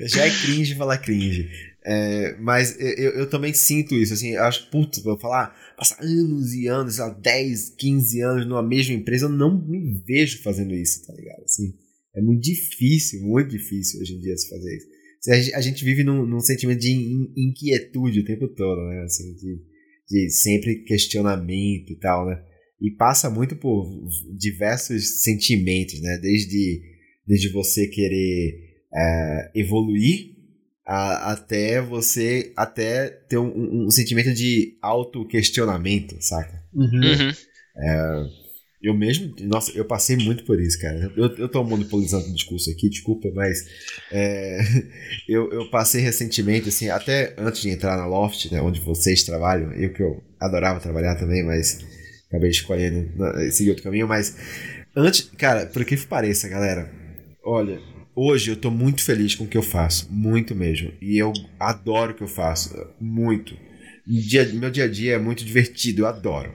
Já é cringe falar cringe. É, mas eu, eu também sinto isso, assim, eu acho, putz, vou falar, passar anos e anos, sei lá, 10, 15 anos numa mesma empresa, eu não me vejo fazendo isso, tá ligado? Assim, é muito difícil, muito difícil hoje em dia se fazer isso. A gente- vive num, num sentimento de in- inquietude o tempo todo, né? Assim, de, de sempre questionamento e tal, né? E passa muito por diversos sentimentos, né? Desde, desde você querer é, evoluir a- até você até ter um, um- um sentimento de autoquestionamento, saca? Uhum. Uhum. Eu mesmo, nossa, eu passei muito por isso, cara. Eu, eu tô monopolizando o discurso aqui, desculpa, mas é, eu, eu passei recentemente, assim, até antes de entrar na Loft, né, onde vocês trabalham, eu que eu adorava trabalhar também, mas acabei escolhendo né, seguir outro caminho, mas antes, cara, por que pareça, galera, olha, hoje eu tô muito feliz com o que eu faço, muito mesmo, e eu adoro o que eu faço, muito dia, meu dia a dia é muito divertido, eu adoro.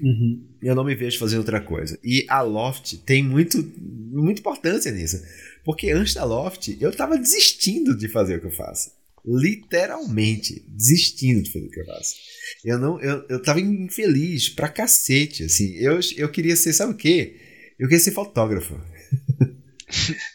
Uhum. Eu não me vejo fazendo outra coisa. E a Loft tem muito, muita importância nisso. Porque antes da Loft, eu tava desistindo de fazer o que eu faço. Literalmente, desistindo de fazer o que eu faço. Eu não, eu, eu tava infeliz pra cacete, assim. Eu, eu queria ser, sabe o quê? Eu queria ser fotógrafo.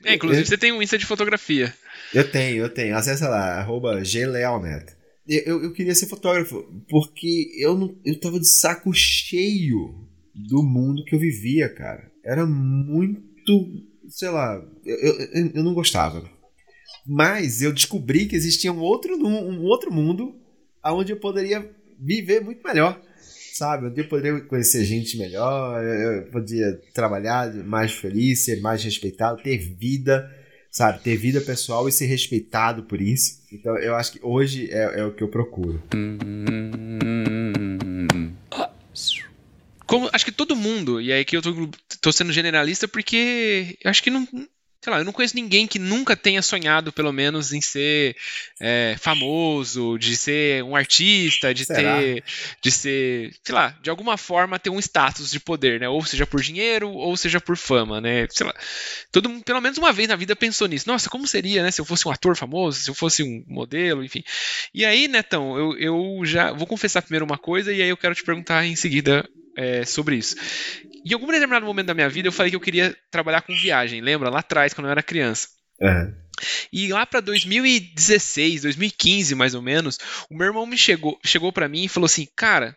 É, inclusive eu, você tem um Insta de fotografia. Eu tenho, eu tenho. Acessa lá, arroba glealnet. Eu, eu queria ser fotógrafo, porque eu, não, eu tava de saco cheio do mundo que eu vivia, cara. Era muito. Sei lá, eu, eu, eu não gostava. Mas eu descobri que existia um outro, um outro mundo onde eu poderia viver muito melhor. Sabe? Eu poderia conhecer gente melhor, eu podia trabalhar mais feliz, ser mais respeitado, ter vida sabe? Ter vida pessoal e ser respeitado por isso. Então eu acho que hoje é, é o que eu procuro. Como, acho que todo mundo, e aí que eu tô, tô sendo generalista porque acho que não, sei lá, eu não conheço ninguém que nunca tenha sonhado, pelo menos, em ser é, famoso, de ser um artista, de Será? ter, de ser, sei lá, de alguma forma ter um status de poder, né? Ou seja por dinheiro, ou seja por fama, né? Sei lá, todo mundo, pelo menos uma vez na vida pensou nisso. Nossa, como seria, né? Se eu fosse um ator famoso, se eu fosse um modelo, enfim. E aí, Netão, eu, eu já vou confessar primeiro uma coisa e aí eu quero te perguntar em seguida é, sobre isso. Em algum determinado momento da minha vida, eu falei que eu queria trabalhar com viagem. Lembra? Lá atrás, quando eu era criança. Uhum. E lá para 2016, 2015 mais ou menos, o meu irmão me chegou, chegou para mim e falou assim: Cara,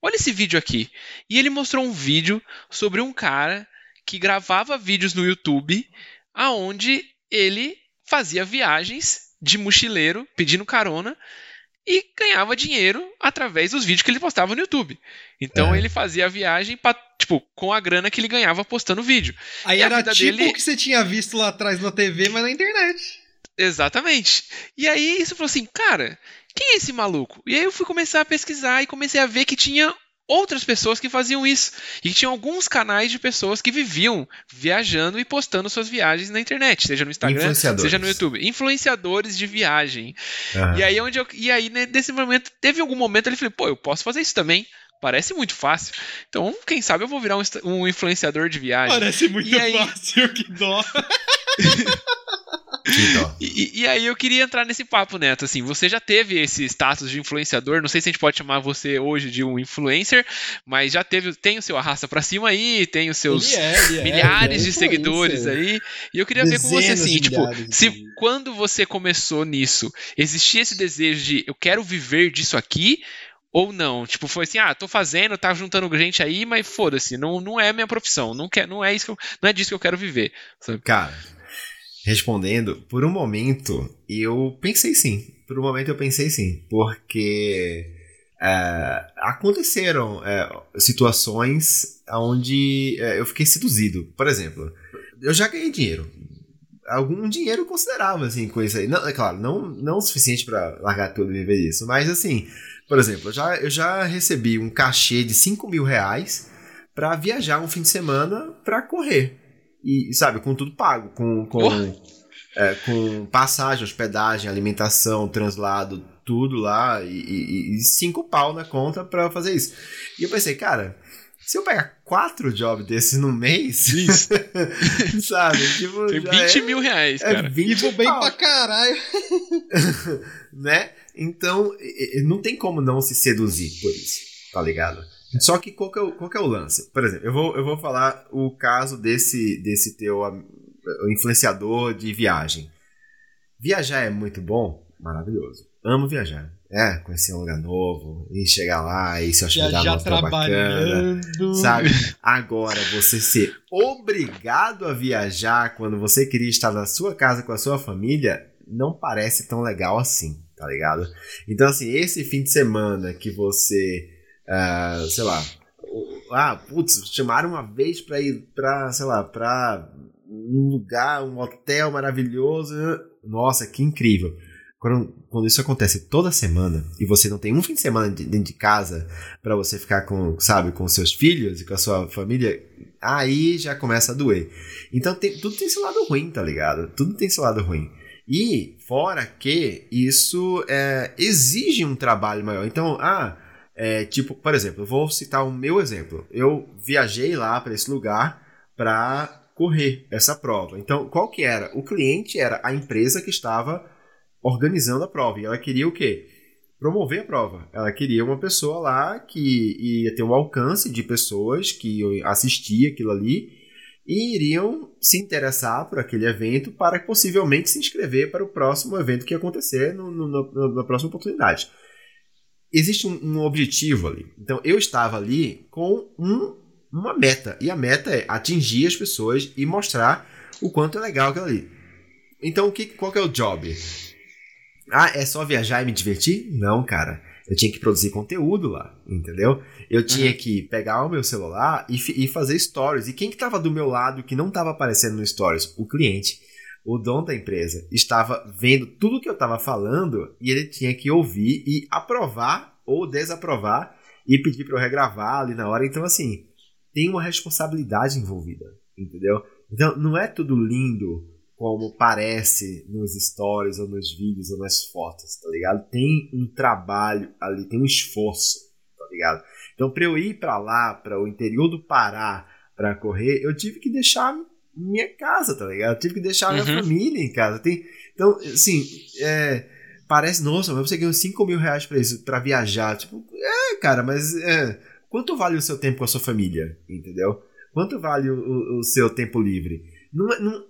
olha esse vídeo aqui. E ele mostrou um vídeo sobre um cara que gravava vídeos no YouTube aonde ele fazia viagens de mochileiro pedindo carona e ganhava dinheiro através dos vídeos que ele postava no YouTube. Então é. ele fazia a viagem pra, tipo, com a grana que ele ganhava postando vídeo. Aí e era tipo dele... o que você tinha visto lá atrás na TV, mas na internet. Exatamente. E aí isso falou assim, cara, quem é esse maluco? E aí eu fui começar a pesquisar e comecei a ver que tinha outras pessoas que faziam isso. E que tinham alguns canais de pessoas que viviam viajando e postando suas viagens na internet, seja no Instagram, seja no YouTube. Influenciadores de viagem. E aí, onde eu, e aí né, nesse momento, teve algum momento ele falou, pô, eu posso fazer isso também. Parece muito fácil. Então, quem sabe eu vou virar um, um influenciador de viagem. Parece muito aí... fácil, que dó. E, e, aí eu queria entrar nesse papo, Neto. Assim, você já teve esse status de influenciador. Não sei se a gente pode chamar você hoje de um influencer, mas já teve, tem o seu arrasta para cima aí, tem os seus ele é, ele é, milhares é, de seguidores aí. E eu queria Dezenas ver com você assim, tipo, se quando você começou nisso, existia esse desejo de eu quero viver disso aqui, ou não? Tipo, foi assim, ah, tô fazendo, tá juntando gente aí, mas foda-se, não, não é minha profissão, não, quer, não é isso eu, não é disso que eu quero viver. Sabe? Cara, respondendo, por um momento eu pensei sim. Por um momento eu pensei sim, porque é, aconteceram é, situações onde é, eu fiquei seduzido. Por exemplo, eu já ganhei dinheiro. Algum dinheiro considerável, assim, com isso aí. Não, é claro, não, não o suficiente para largar tudo e viver disso, mas assim, por exemplo, eu já, eu já recebi um cachê de 5 mil reais para viajar um fim de semana para correr. E, sabe, com tudo pago. Com, com, é, com passagem, hospedagem, alimentação, translado, tudo lá. E, e, e cinco pau na conta pra fazer isso. E eu pensei, cara, se eu pegar quatro jobs desses no mês, isso. sabe? Tipo, Tem 20 é, mil reais, é cara. É 20 e bem pra caralho. né? Então, não tem como não se seduzir por isso, tá ligado? Só que qual que, é o, qual que é o lance? Por exemplo, eu vou, eu vou falar o caso desse, desse teu influenciador de viagem. Viajar é muito bom, maravilhoso. Amo viajar. É, conhecer um lugar novo, e chegar lá e se hospedar num lugar bacana. Sabe? Agora, você ser obrigado a viajar quando você queria estar na sua casa com a sua família, não parece tão legal assim, tá ligado? Então, assim, esse fim de semana que você uh, sei lá, ah, putz, chamaram uma vez pra ir pra, sei lá, pra um lugar, um hotel maravilhoso. Nossa, que incrível. Quando, quando isso acontece toda semana e você não tem um fim de semana dentro de casa para você ficar com, sabe, com seus filhos e com a sua família, aí já começa a doer. Então tem, tudo tem seu lado ruim, tá ligado? Tudo tem seu lado ruim. E fora que isso é, exige um trabalho maior. Então, ah, é, tipo, por exemplo, vou citar o meu exemplo. Eu viajei lá para esse lugar para correr essa prova. Então, qual que era? O cliente era a empresa que estava organizando a prova. E ela queria o quê? Promover a prova. Ela queria uma pessoa lá que ia ter um alcance de pessoas que iam assistir aquilo ali e iriam se interessar por aquele evento para possivelmente se inscrever para o próximo evento que ia acontecer no, no, no, na próxima oportunidade. Existe um, um, objetivo ali. Então eu estava ali com um, uma meta. E a meta é atingir as pessoas e mostrar o quanto é legal aquilo ali. Então o que, qual que é o job? Ah, é só viajar e me divertir? Não, cara. Eu tinha que produzir conteúdo lá, entendeu? Eu tinha uhum. que pegar o meu celular e, e, fazer stories. E quem que tava do meu lado que não estava aparecendo no stories? O cliente. O dono da empresa estava vendo tudo que eu estava falando e ele tinha que ouvir e aprovar ou desaprovar e pedir para eu regravar ali na hora. Então, assim, tem uma responsabilidade envolvida, entendeu? Então, não é tudo lindo como parece nos stories ou nos vídeos ou nas fotos, tá ligado? Tem um trabalho ali, tem um esforço, tá ligado? Então, para eu ir para lá, para o interior do Pará, para correr, eu tive que deixar minha casa, tá ligado? Eu tive que deixar minha uhum. família em casa. Tem, então, assim, é, parece, nossa, mas você ganhou 5 mil reais pra isso, pra viajar. Tipo, é, cara, mas é, quanto vale o seu tempo com a sua família, entendeu? Quanto vale o, o, o seu tempo livre? Não, é, não,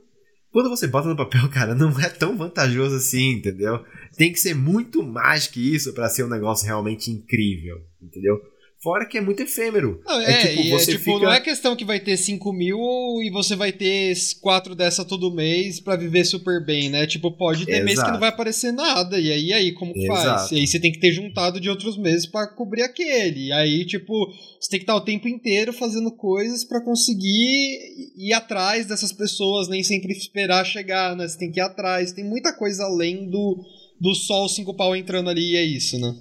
quando você bota no papel, cara, não é tão vantajoso assim, entendeu? Tem que ser muito mais que isso para ser um negócio realmente incrível, entendeu? Fora que é muito efêmero. Não, é, é, tipo, é, você é, tipo, fica... não é questão que vai ter 5 mil e você vai ter quatro dessa todo mês para viver super bem, né? Tipo, pode ter Exato. mês que não vai aparecer nada. E aí, aí como que faz? E aí você tem que ter juntado de outros meses para cobrir aquele. E aí, tipo, você tem que estar o tempo inteiro fazendo coisas para conseguir ir atrás dessas pessoas, nem sempre esperar chegar, né? Você tem que ir atrás. Tem muita coisa além do, do sol cinco pau entrando ali e é isso, né?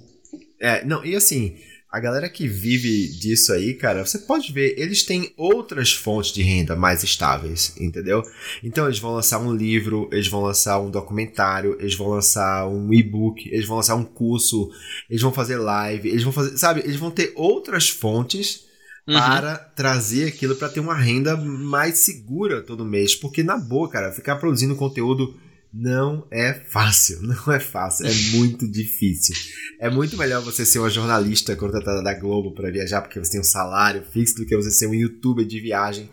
É, não, e assim a galera que vive disso aí, cara, você pode ver, eles têm outras fontes de renda mais estáveis, entendeu? Então eles vão lançar um livro, eles vão lançar um documentário, eles vão lançar um e-book, eles vão lançar um curso, eles vão fazer live, eles vão fazer, sabe, eles vão ter outras fontes uhum. para trazer aquilo para ter uma renda mais segura todo mês, porque na boa, cara, ficar produzindo conteúdo não é fácil, não é fácil, é muito difícil. É muito melhor você ser uma jornalista contratada da Globo para viajar porque você tem um salário fixo do que você ser um youtuber de viagem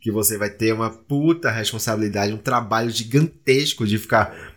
que você vai ter uma puta responsabilidade, um trabalho gigantesco de ficar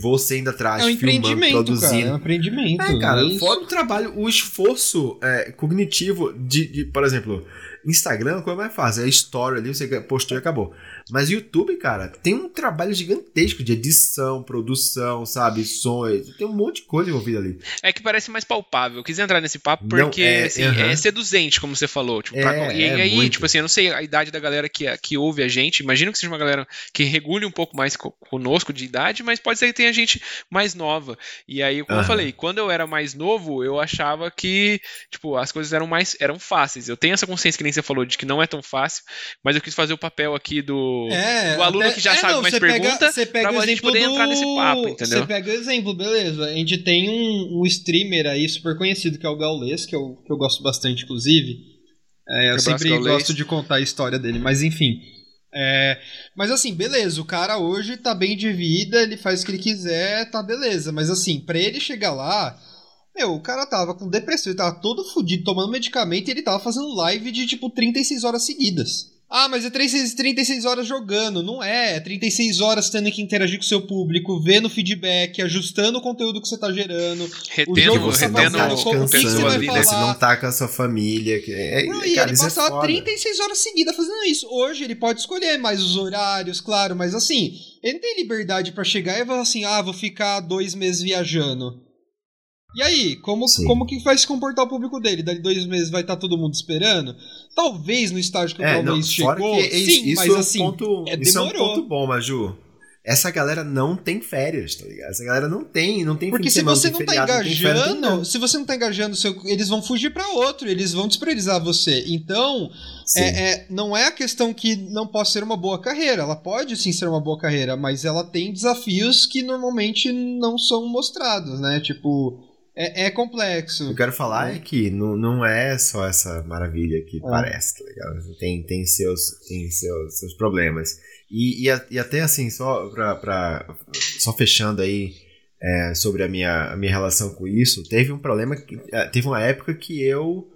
você indo atrás, é um filmando, produzindo. Cara, é um empreendimento. É, cara, é fora o trabalho, o esforço é, cognitivo de, de, por exemplo, Instagram, como é mais fácil? É story ali, você postou e acabou. Mas YouTube, cara, tem um trabalho gigantesco de edição, produção, sabe? Sons. Tem um monte de coisa envolvida ali. É que parece mais palpável. Eu quis entrar nesse papo porque não, é, assim, uh -huh. é seduzente, como você falou. Tipo, pra, é, e, é aí, muito. tipo assim, eu não sei a idade da galera que, que ouve a gente. Imagino que seja uma galera que regule um pouco mais conosco de idade, mas pode ser que tenha gente mais nova. E aí, como uh -huh. eu falei, quando eu era mais novo, eu achava que, tipo, as coisas eram mais eram fáceis. Eu tenho essa consciência que nem você falou de que não é tão fácil, mas eu quis fazer o papel aqui do é, o aluno até, que já é, sabe não, mais pergunta pega, pega pra a gente poder do... entrar nesse papo, entendeu? Você pega o exemplo, beleza. A gente tem um, um streamer aí super conhecido que é o Gaules, que eu, que eu gosto bastante, inclusive. É, eu sempre gosto de contar a história dele, mas enfim. É, mas assim, beleza, o cara hoje tá bem de vida, ele faz o que ele quiser, tá beleza. Mas assim, pra ele chegar lá, meu, o cara tava com depressão, ele tava todo fudido, tomando medicamento e ele tava fazendo live de tipo 36 horas seguidas. Ah, mas é 36, 36 horas jogando. Não é. É 36 horas tendo que interagir com o seu público, vendo feedback, ajustando o conteúdo que você tá gerando. Retendo, o jogo você retendo tá descansando que você ali, né? Você não tá com a sua família. É, não, e cara, ele é passava é 36 horas seguidas fazendo isso. Hoje ele pode escolher mais os horários, claro, mas assim, ele tem liberdade para chegar e falar assim: ah, vou ficar dois meses viajando. E aí, como, como que vai se comportar o público dele? Dali dois meses vai estar tá todo mundo esperando? Talvez no estágio que o é, talvez chegou. Que sim, isso mas é um assim, ponto, é, isso é um ponto bom, Maju. Essa galera não tem férias, tá ligado? Essa galera não tem, não tem Porque se você não tá feriado, engajando, não se você não tá engajando, seu, eles vão fugir para outro, eles vão despriorizar você. Então, é, é, não é a questão que não possa ser uma boa carreira. Ela pode sim ser uma boa carreira, mas ela tem desafios que normalmente não são mostrados, né? Tipo, é, é, complexo. Eu quero falar é que não, não é só essa maravilha que é. parece, tá ligado? Tem, tem, seus, tem seus, seus problemas. E, e, e até assim, só, pra, pra, só fechando aí é, sobre a minha, a minha relação com isso, teve um problema, que, é, teve uma época que eu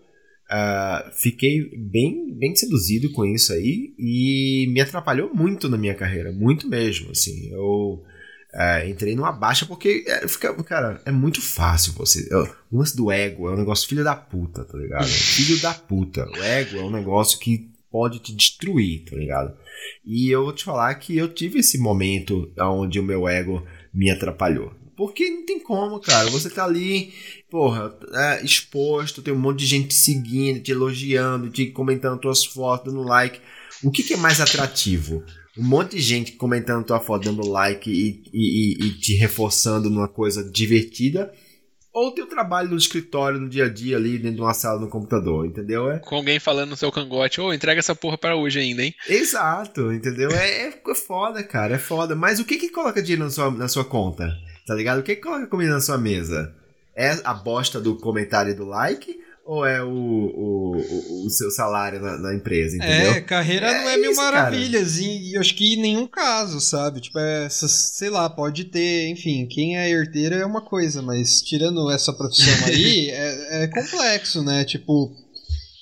uh, fiquei bem, bem seduzido com isso aí e me atrapalhou muito na minha carreira, muito mesmo, assim, eu é, entrei numa baixa porque é, fica, cara, é muito fácil você. O lance do ego é um negócio filho da puta, tá ligado? filho da puta. O ego é um negócio que pode te destruir, tá ligado? E eu vou te falar que eu tive esse momento onde o meu ego me atrapalhou. Porque não tem como, cara. Você tá ali, porra, é, exposto, tem um monte de gente te seguindo, te elogiando, te comentando tuas fotos, dando like. O que, que é mais atrativo? Um monte de gente comentando tua foto, dando like e, e, e, te reforçando numa coisa divertida. Ou teu trabalho no escritório, no dia a dia ali, dentro de uma sala no computador, entendeu? É... Com alguém falando no seu cangote, ô, oh, entrega essa porra para hoje ainda, hein? Exato, entendeu? É, é foda, cara, é foda. Mas o que que coloca dinheiro na sua, na sua conta? Tá ligado? O que que coloca comida na sua mesa? É a bosta do comentário e do like? Ou é o, o, o seu salário na, na, empresa, entendeu? É, carreira é não é mil maravilhas, e, e acho que em nenhum caso, sabe? Tipo, é, sei lá, pode ter, enfim, quem é herdeiro é uma coisa, mas tirando essa profissão aí, é, é complexo, né? Tipo,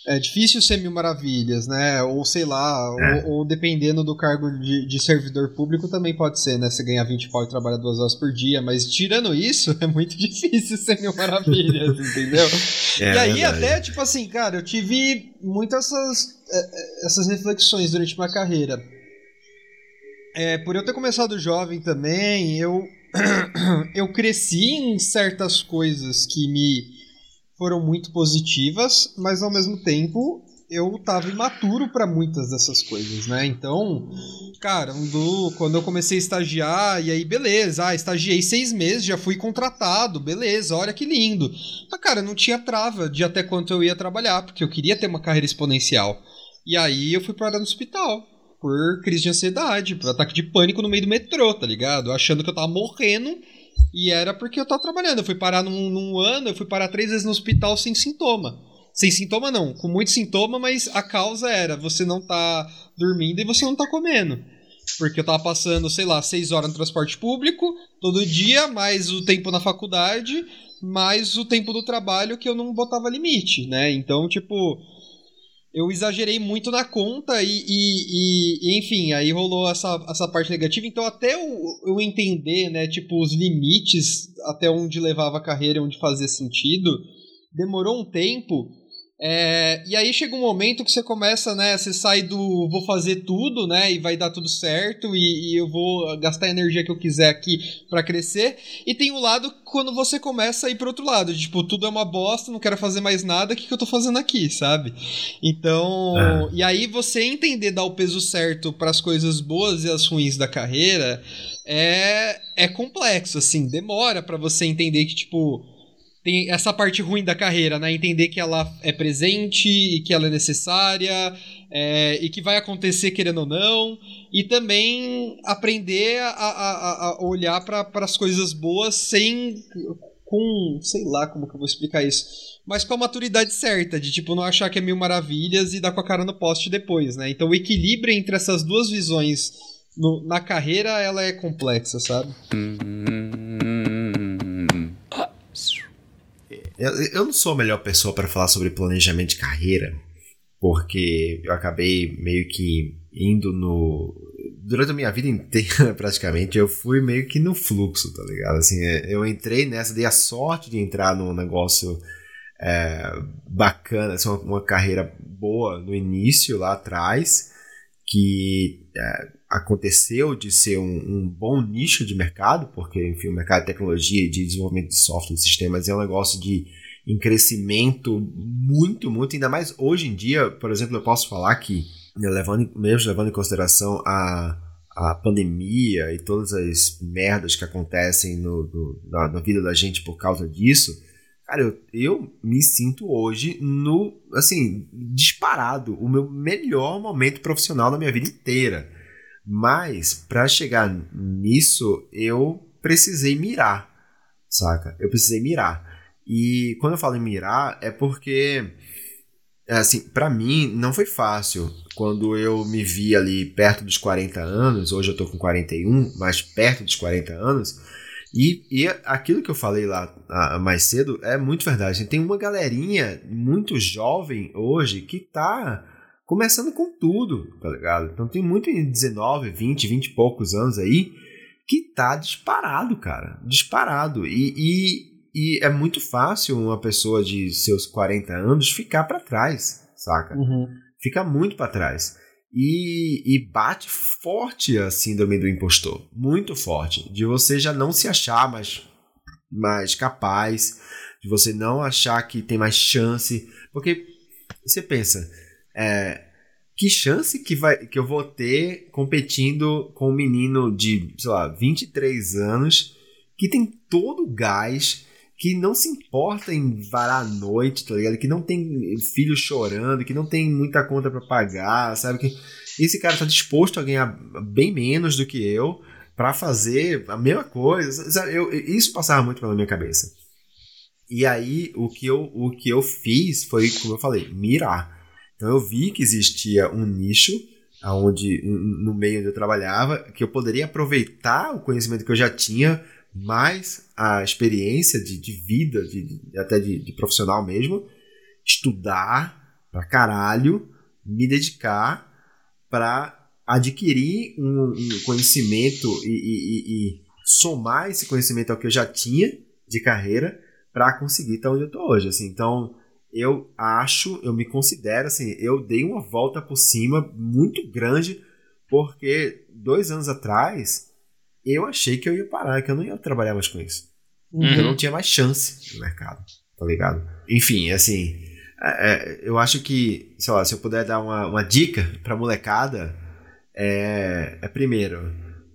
é difícil ser mil maravilhas, né? Ou sei lá, é. ou, ou, dependendo do cargo de, de, servidor público também pode ser, né? Você ganhar 20 pau e trabalha duas horas por dia, mas tirando isso, é muito difícil ser mil maravilhas, entendeu? É, e aí, até, tipo assim, cara, eu tive muitas essas, é, é, essas reflexões durante minha carreira. É, por eu ter começado jovem também, eu, eu cresci em certas coisas que me foram muito positivas, mas ao mesmo tempo eu tava imaturo para muitas dessas coisas, né? Então, cara, do, quando eu comecei a estagiar, e aí, beleza, ah, estagiei seis meses, já fui contratado, beleza, olha que lindo. Mas, cara, não tinha trava de até quanto eu ia trabalhar, porque eu queria ter uma carreira exponencial. E aí eu fui parar no hospital por crise de ansiedade, por ataque de pânico no meio do metrô, tá ligado? Achando que eu tava morrendo e era porque eu tava trabalhando. Eu fui parar num, num ano, eu fui parar três vezes no hospital sem sintoma. Sem sintoma não, com muito sintoma, mas a causa era você não tá dormindo e você não tá comendo. Porque eu tava passando, sei lá, seis horas no transporte público, todo dia, mais o tempo na faculdade, mais o tempo do trabalho que eu não botava limite, né? Então, tipo, eu exagerei muito na conta e, e, e, enfim, aí rolou essa, essa parte negativa. Então, até eu, eu entender, né, tipo, os limites até onde levava a carreira, onde fazia sentido, demorou um tempo. É, e aí chega um momento que você começa, né? Você sai do vou fazer tudo, né? E vai dar tudo certo e, e eu vou gastar a energia que eu quiser aqui para crescer. E tem o um lado quando você começa a ir pro outro lado, de, tipo, tudo é uma bosta, não quero fazer mais nada, o que, que eu tô fazendo aqui, sabe? Então, é. e aí você entender dar o peso certo para as coisas boas e as ruins da carreira é, é complexo, assim, demora para você entender que, tipo tem essa parte ruim da carreira, né? Entender que ela é presente e que ela é necessária é, e que vai acontecer querendo ou não. E também aprender a, a, a olhar para as coisas boas sem. com. sei lá como que eu vou explicar isso. Mas com a maturidade certa, de tipo não achar que é mil maravilhas e dar com a cara no poste depois, né? Então o equilíbrio entre essas duas visões no, na carreira ela é complexa, sabe? Eu, eu não sou a melhor pessoa para falar sobre planejamento de carreira, porque eu acabei meio que indo no. Durante a minha vida inteira, praticamente, eu fui meio que no fluxo, tá ligado? Assim, é, eu entrei nessa, dei a sorte de entrar num negócio é, bacana, assim, uma, uma carreira boa no início, lá atrás, que é, aconteceu de ser um, um, bom nicho de mercado, porque enfim, o mercado de tecnologia e de desenvolvimento de software e sistemas é um negócio de em crescimento muito, muito, ainda mais hoje em dia, por exemplo, eu posso falar que, né, levando, mesmo levando em consideração a, a pandemia e todas as merdas que acontecem no, no na, na, vida da gente por causa disso, cara, eu, eu me sinto hoje no, assim, disparado, o meu melhor momento profissional da minha vida inteira. Mas, para chegar nisso, eu precisei mirar, saca? Eu precisei mirar. E quando eu falo em mirar, é porque, assim, para mim não foi fácil. Quando eu me vi ali perto dos 40 anos, hoje eu tô com 41, mas perto dos 40 anos, e, e aquilo que eu falei lá ah, mais cedo é muito verdade. Tem uma galerinha muito jovem hoje que tá começando com tudo, tá ligado? Então tem muito em 19, 20, 20 e poucos anos aí que tá disparado, cara. Disparado. E, e e é muito fácil uma pessoa de seus 40 anos ficar para trás, saca? Uhum. Fica muito para trás. E, e, bate forte a síndrome do impostor. Muito forte. De você já não se achar mais, mais capaz, de você não achar que tem mais chance. Porque você pensa, é, que chance que, vai, que eu vou ter competindo com um menino de, sei lá, 23 anos que tem todo o gás que não se importa em varar a noite, tá ligado? Que não tem filho chorando, que não tem muita conta para pagar, sabe? Que esse cara tá disposto a ganhar bem menos do que eu para fazer a mesma coisa. Sabe? Eu, isso passava muito pela minha cabeça. E aí, o que, eu, o que eu fiz foi, como eu falei, mirar. Então, eu vi que existia um nicho onde, no meio onde eu trabalhava, que eu poderia aproveitar o conhecimento que eu já tinha mais a experiência de, de vida, de, de até de, profissional mesmo, estudar pra caralho, me dedicar para adquirir um, um conhecimento e, e, e, somar esse conhecimento ao que eu já tinha de carreira para conseguir estar onde eu tô hoje. Assim. Então, eu acho, eu me considero assim, eu dei uma volta por cima muito grande, porque dois anos atrás eu achei que eu ia parar, que eu não ia trabalhar mais com isso. Uhum. Eu não tinha mais chance no mercado, tá ligado? Enfim, assim, é, é, eu acho que, sei lá, se eu puder dar uma, uma dica pra molecada, é, é primeiro,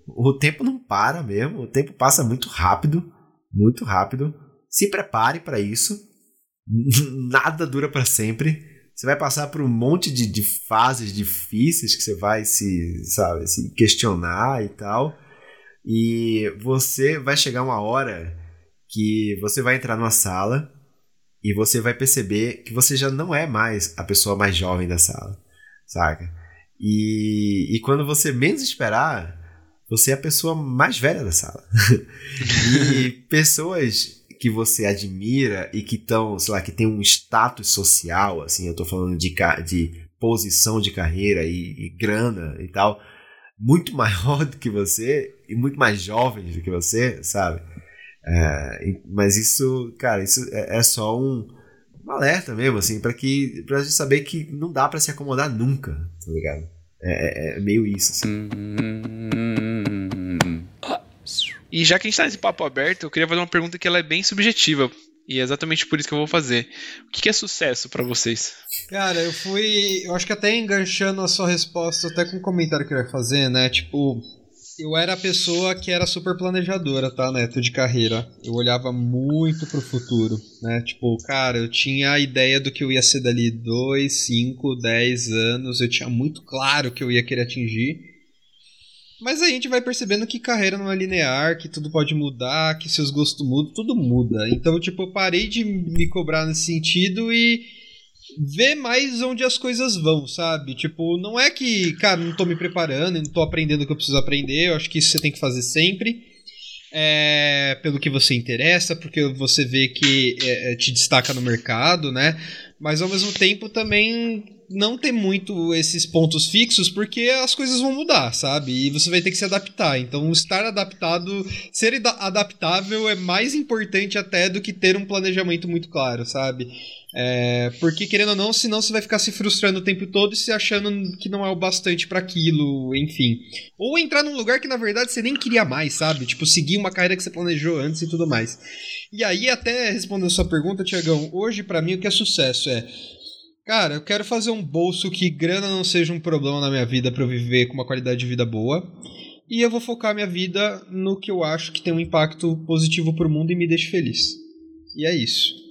o tempo não para mesmo, o tempo passa muito rápido, muito rápido. Se prepare para isso. Nada dura para sempre. Você vai passar por um monte de, de fases difíceis que você vai se, sabe, se questionar e tal. E você vai chegar uma hora que você vai entrar numa sala e você vai perceber que você já não é mais a pessoa mais jovem da sala, saca? E, e quando você menos esperar, você é a pessoa mais velha da sala. e pessoas que você admira e que estão, sei lá, que tem um status social, assim, eu tô falando de, de posição de carreira e, e grana e tal, muito maior do que você e muito mais jovens do que você, sabe? É, mas isso, cara, isso é, é só um, um, alerta mesmo, assim, para que pra gente saber que não dá para se acomodar nunca, tá ligado? É, é, é meio isso, assim. E já que a gente tá nesse papo aberto, eu queria fazer uma pergunta que ela é bem subjetiva. E é exatamente por isso que eu vou fazer. O que é sucesso para vocês? Cara, eu fui. Eu acho que até enganchando a sua resposta, até com o comentário que eu ia fazer, né? Tipo, eu era a pessoa que era super planejadora, tá, Neto, de carreira. Eu olhava muito pro futuro, né? Tipo, cara, eu tinha a ideia do que eu ia ser dali 2, 5, 10 anos. Eu tinha muito claro que eu ia querer atingir. Mas a gente vai percebendo que carreira não é linear, que tudo pode mudar, que seus gostos mudam, tudo muda. Então, tipo, eu parei de me cobrar nesse sentido e ver mais onde as coisas vão, sabe? Tipo, não é que, cara, não tô me preparando, não tô aprendendo o que eu preciso aprender, eu acho que isso você tem que fazer sempre. É, pelo que você interessa, porque você vê que é, te destaca no mercado, né? Mas ao mesmo tempo também não ter muito esses pontos fixos, porque as coisas vão mudar, sabe? E você vai ter que se adaptar. Então, estar adaptado, ser adaptável é mais importante até do que ter um planejamento muito claro, sabe? É, porque, querendo ou não, senão você vai ficar se frustrando o tempo todo e se achando que não é o bastante para aquilo, enfim. Ou entrar num lugar que, na verdade, você nem queria mais, sabe? Tipo, seguir uma carreira que você planejou antes e tudo mais. E aí, até respondendo a sua pergunta, Tiagão, hoje para mim o que é sucesso é. Cara, eu quero fazer um bolso que grana não seja um problema na minha vida para eu viver com uma qualidade de vida boa. E eu vou focar minha vida no que eu acho que tem um impacto positivo pro mundo e me deixe feliz. E é isso.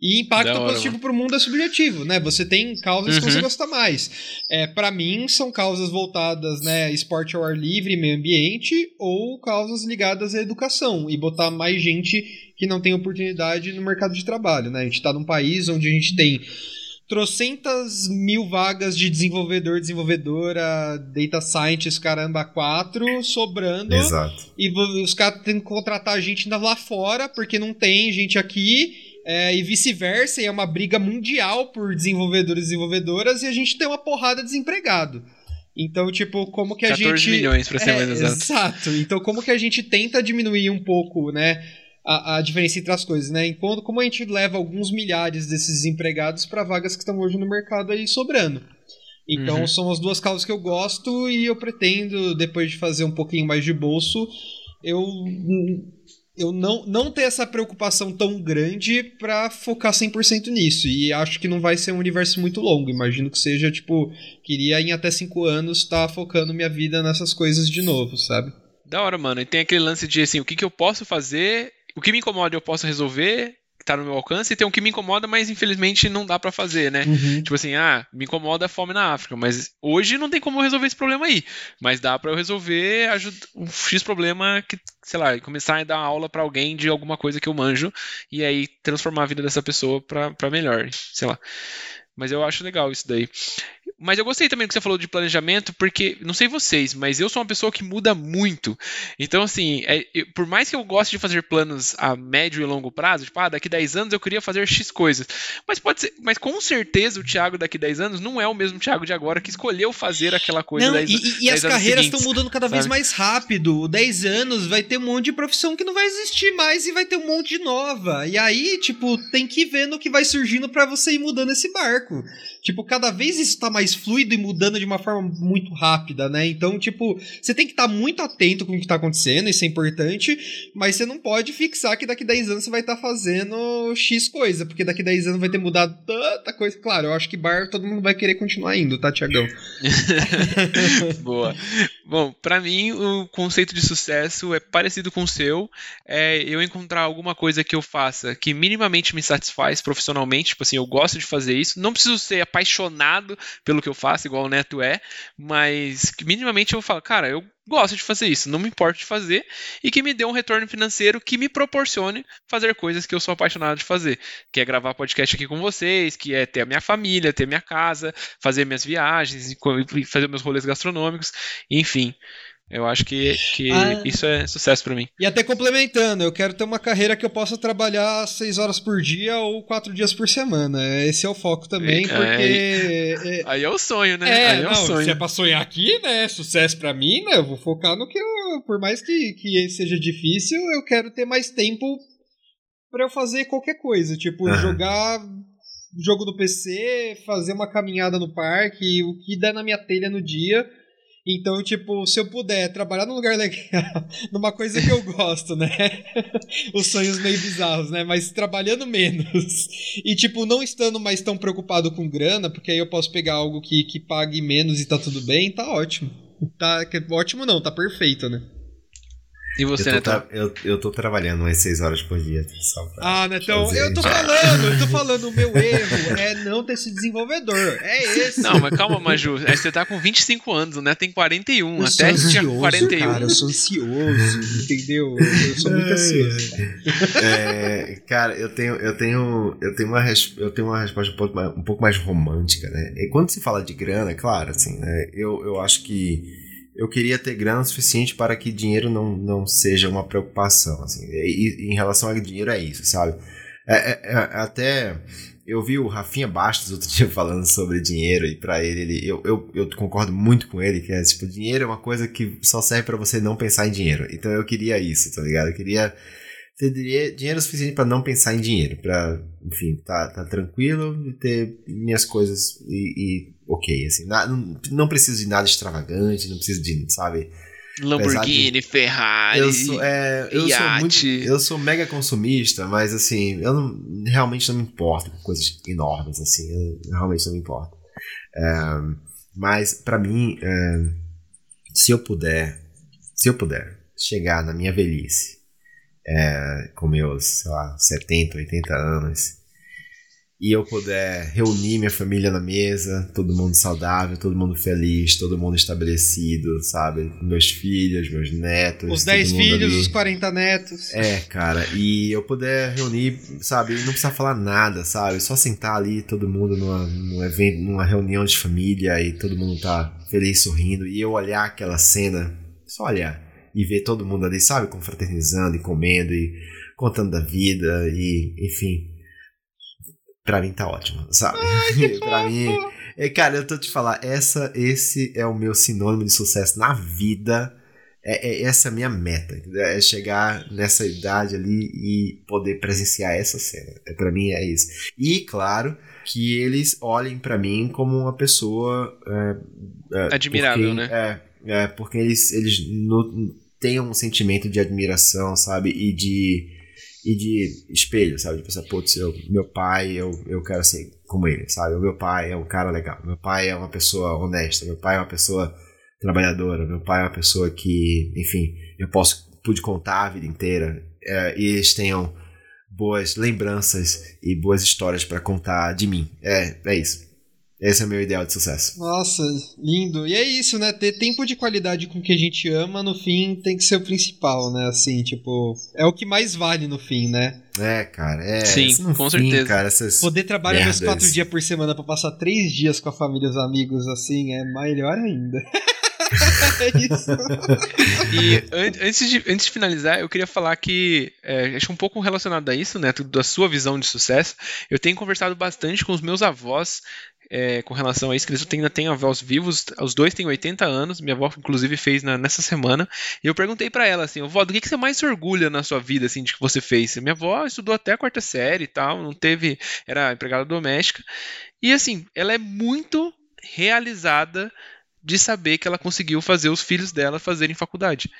E impacto hora, positivo mano. pro mundo é subjetivo, né? Você tem causas uhum. que você uhum. gosta mais. É, para mim, são causas voltadas, né? Esporte ao ar livre, meio ambiente, ou causas ligadas à educação. E botar mais gente que não tem oportunidade no mercado de trabalho, né? A gente tá num país onde a gente tem trocentas mil vagas de desenvolvedor, desenvolvedora, data scientist, caramba, quatro, sobrando. Exato. E os caras têm que contratar gente ainda lá fora, porque não tem gente aqui. É, e vice-versa, e é uma briga mundial por desenvolvedores e desenvolvedoras, e a gente tem uma porrada de desempregado. Então, tipo, como que a 14 gente. 14 milhões, pra ser é, mais exato. Exato. Então, como que a gente tenta diminuir um pouco, né? A, a diferença entre as coisas, né? Enquanto como a gente leva alguns milhares desses desempregados para vagas que estão hoje no mercado aí sobrando. Então, uhum. são as duas causas que eu gosto e eu pretendo, depois de fazer um pouquinho mais de bolso, eu eu não, não ter essa preocupação tão grande para focar 100% nisso. E acho que não vai ser um universo muito longo. Imagino que seja, tipo, queria em até 5 anos estar tá focando minha vida nessas coisas de novo, sabe? Da hora, mano. E tem aquele lance de, assim, o que, que eu posso fazer, o que me incomoda eu posso resolver, tá no meu alcance e tem um que me incomoda, mas infelizmente não dá para fazer, né? Uhum. Tipo assim, ah, me incomoda a fome na África, mas hoje não tem como eu resolver esse problema aí. Mas dá para eu resolver um X problema que, sei lá, começar a dar aula para alguém de alguma coisa que eu manjo e aí transformar a vida dessa pessoa para melhor, sei lá. Mas eu acho legal isso daí. Mas eu gostei também do que você falou de planejamento, porque, não sei vocês, mas eu sou uma pessoa que muda muito. Então, assim, é, eu, por mais que eu goste de fazer planos a médio e longo prazo, tipo, ah, daqui 10 anos eu queria fazer X coisas. Mas pode ser, mas com certeza o Thiago daqui 10 anos não é o mesmo Thiago de agora que escolheu fazer aquela coisa não, 10, E, e as carreiras estão mudando cada vez mais rápido. 10 anos vai ter um monte de profissão que não vai existir mais e vai ter um monte de nova. E aí, tipo, tem que ver no que vai surgindo para você ir mudando esse barco. Tipo, cada vez isso tá mais fluido e mudando de uma forma muito rápida, né? Então, tipo, você tem que estar tá muito atento com o que tá acontecendo, isso é importante, mas você não pode fixar que daqui 10 anos você vai estar tá fazendo X coisa, porque daqui 10 anos vai ter mudado tanta coisa. Claro, eu acho que bar todo mundo vai querer continuar indo, tá, Tiagão? Boa. Bom, para mim o conceito de sucesso é parecido com o seu. É eu encontrar alguma coisa que eu faça que minimamente me satisfaz profissionalmente, tipo assim, eu gosto de fazer isso. Não preciso ser apaixonado pelo que eu faço, igual o Neto é, mas minimamente eu falo, cara, eu gosto de fazer isso, não me importo de fazer e que me dê um retorno financeiro que me proporcione fazer coisas que eu sou apaixonado de fazer, que é gravar podcast aqui com vocês, que é ter a minha família, ter minha casa, fazer minhas viagens, fazer meus rolês gastronômicos, enfim. Eu acho que, que ah, isso é sucesso para mim. E até complementando, eu quero ter uma carreira que eu possa trabalhar seis horas por dia ou quatro dias por semana. Esse é o foco também, é, porque. É, aí é o sonho, né? É, aí é não, o sonho. Se é pra sonhar aqui, né? Sucesso para mim, né? Eu vou focar no que eu. Por mais que, que seja difícil, eu quero ter mais tempo para eu fazer qualquer coisa. Tipo, uhum. jogar jogo do PC, fazer uma caminhada no parque, o que der na minha telha no dia então, tipo, se eu puder trabalhar num lugar legal, numa coisa que eu gosto, né? Os sonhos meio bizarros, né? Mas trabalhando menos. E, tipo, não estando mais tão preocupado com grana, porque aí eu posso pegar algo que, que pague menos e tá tudo bem, tá ótimo. Tá, ótimo não, tá perfeito, né? E você, eu Netão? Eu, eu tô trabalhando umas 6 horas por dia. Só pra ah, Netão, eu tô falando, eu tô falando, o meu erro é não ter esse desenvolvedor. É esse. Não, mas calma, Maju. É, você tá com 25 anos, né? Tem 41. Eu até ansioso, tinha 41. Cara, eu sou ansioso, entendeu? Eu sou muito ansioso. É, cara, eu tenho, eu tenho, eu tenho uma, eu tenho uma resposta um pouco, mais, um pouco mais romântica, né? E quando se fala de grana, claro, assim, né? Eu, eu acho que eu queria ter grana suficiente para que dinheiro não, não seja uma preocupação. Assim. E, em relação a dinheiro é isso, sabe? É, é, é, até eu vi o Rafinha Bastos outro dia falando sobre dinheiro e para ele, ele eu, eu, eu, concordo muito com ele que é tipo dinheiro é uma coisa que só serve para você não pensar em dinheiro. Então eu queria isso, tá ligado? Eu queria teria dinheiro suficiente para não pensar em dinheiro, para, enfim, tá, tá tranquilo e ter minhas coisas e, e ok, assim, não, não preciso de nada extravagante, não preciso de, sabe, Lamborghini, de, Ferrari, eu sou, é, eu sou muito, eu sou mega consumista, mas assim, eu não, realmente não me importo com coisas enormes, assim, eu realmente não me importo. É, mas para mim, é, se eu puder, se eu puder chegar na minha velhice é, com meus, sei lá, 70, 80 anos, e eu puder reunir minha família na mesa, todo mundo saudável, todo mundo feliz, todo mundo estabelecido, sabe? Meus filhos, meus netos. Os 10 filhos, ali. os 40 netos. É, cara, e eu puder reunir, sabe? Não precisar falar nada, sabe? Só sentar ali, todo mundo numa, num evento, numa reunião de família e todo mundo tá feliz, sorrindo, e eu olhar aquela cena, só olhar e ver todo mundo ali, sabe, confraternizando e comendo e contando da vida e, enfim. Pra mim tá ótimo, sabe? Ai, pra mim. É, cara, eu tô te falar, essa, esse é o meu sinônimo de sucesso na vida. É, é, essa é a minha meta, é chegar nessa idade ali e poder presenciar essa cena. É, para mim é isso. E claro que eles olhem para mim como uma pessoa é, é, admirável, porque, né? É, é, porque eles eles no, tenha um sentimento de admiração, sabe? E de, e de espelho, sabe? De pensar, putz, eu, meu pai, eu, eu quero ser como ele, sabe? O meu pai é um cara legal, meu pai é uma pessoa honesta, meu pai é uma pessoa trabalhadora, meu pai é uma pessoa que, enfim, eu posso, pude contar a vida inteira é, e eles tenham boas lembranças e boas histórias para contar de mim. É, é isso. Esse é o meu ideal de sucesso. Nossa, lindo. E é isso, né? Ter tempo de qualidade com o que a gente ama, no fim, tem que ser o principal, né? Assim, tipo, é o que mais vale no fim, né? É, cara, é. Sim, com fim, certeza. Cara, Poder trabalhar meus quatro dias por semana para passar três dias com a família e os amigos, assim, é melhor ainda. é isso. e antes de, antes de finalizar, eu queria falar que, é, acho um pouco relacionado a isso, né, da sua visão de sucesso, eu tenho conversado bastante com os meus avós é, com relação a isso, que eles ainda têm avós vivos, os dois têm 80 anos, minha avó inclusive fez na, nessa semana, e eu perguntei para ela assim, vó, do que, que você mais se orgulha na sua vida, assim, de que você fez? Minha avó estudou até a quarta série e tal, não teve, era empregada doméstica, e assim, ela é muito realizada de saber que ela conseguiu fazer os filhos dela fazerem faculdade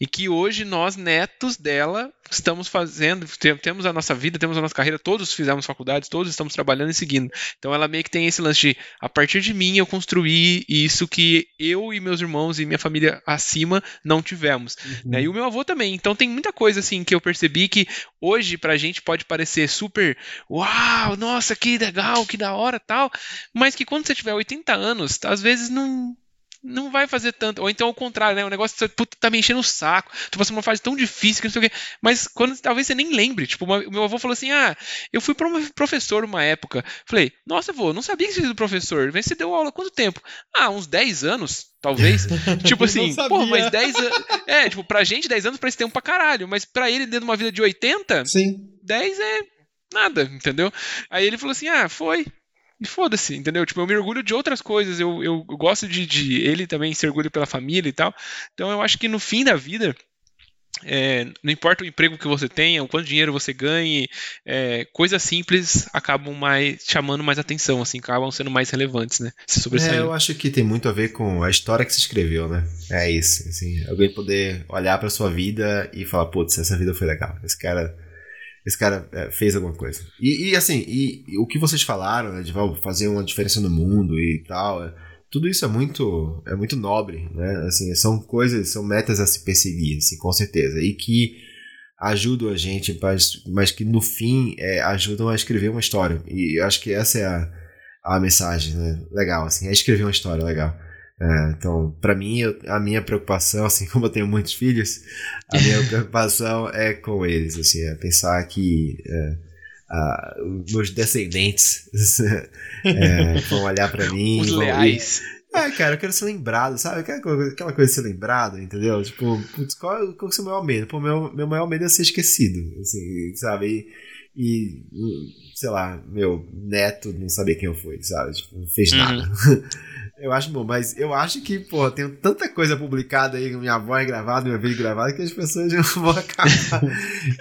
e que hoje nós, netos dela, estamos fazendo, temos a nossa vida, temos a nossa carreira, todos fizemos faculdades, todos estamos trabalhando e seguindo. Então ela meio que tem esse lance de, a partir de mim eu construí isso que eu e meus irmãos e minha família acima não tivemos. Uhum. Né? E o meu avô também. Então tem muita coisa assim que eu percebi que hoje pra gente pode parecer super, uau, nossa, que legal, que da hora tal, mas que quando você tiver 80 anos, às vezes não não vai fazer tanto. Ou então ao contrário, né? O negócio puta, tá me enchendo o saco. Tu passando uma fase tão difícil que não sei o quê. Mas quando talvez você nem lembre. Tipo, o meu avô falou assim: Ah, eu fui para um professor uma época. Falei, nossa, avô, não sabia que você era professor. Mas você deu aula quanto tempo? Ah, uns 10 anos, talvez. tipo assim, pô, mas 10 anos. É, tipo, pra gente, 10 anos parece tempo pra caralho. Mas pra ele, dentro de uma vida de 80, Sim. 10 é nada, entendeu? Aí ele falou assim: Ah, foi. E foda-se, entendeu? Tipo, eu me orgulho de outras coisas, eu, eu gosto de, de ele também se orgulho pela família e tal. Então eu acho que no fim da vida, é, não importa o emprego que você tenha, o quanto dinheiro você ganhe, é, coisas simples acabam mais chamando mais atenção, assim, acabam sendo mais relevantes, né? Se é, eu acho que tem muito a ver com a história que se escreveu, né? É isso, assim, alguém poder olhar para sua vida e falar, putz, essa vida foi legal, esse cara esse cara é, fez alguma coisa. E, e assim, e, e, o que vocês falaram, né, de fazer uma diferença no mundo e tal, é, tudo isso é muito, é muito nobre, né? Assim, são coisas, são metas a se perseguir, assim, com certeza. E que ajudam a gente, mas, mas que no fim é, ajudam a escrever uma história. E eu acho que essa é a, a mensagem, né? Legal, assim, é escrever uma história legal. É, então, para mim, eu, a minha preocupação, assim como eu tenho muitos filhos, a minha preocupação é com eles, assim, é pensar que é, a, meus descendentes é, vão olhar para mim. Os leais. é, cara, eu quero ser lembrado, sabe? Aquela coisa, aquela coisa de ser lembrado, entendeu? Tipo, putz, qual, qual é o seu maior medo? Pô, meu, meu maior medo é ser esquecido, assim, sabe? E, e sei lá, meu neto não sabia quem eu fui, sabe? Tipo, não fez uhum. nada. Eu acho bom, mas eu acho que, pô, tem tanta coisa publicada aí minha voz gravada, meu vídeo gravado, que as pessoas não vão acabar.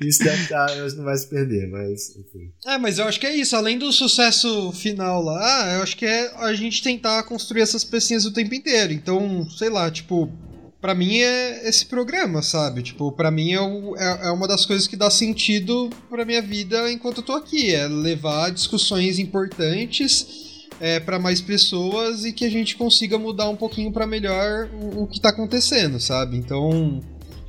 isso deve estar, eu acho não vai se perder, mas enfim. É, mas eu acho que é isso. Além do sucesso final lá, eu acho que é a gente tentar construir essas pecinhas o tempo inteiro. Então, sei lá, tipo, para mim é esse programa, sabe? Tipo, para mim é, o, é, é, uma das coisas que dá sentido pra minha vida enquanto eu tô aqui. É levar discussões importantes é, para mais pessoas e que a gente consiga mudar um pouquinho para melhor o, o que está acontecendo, sabe? Então,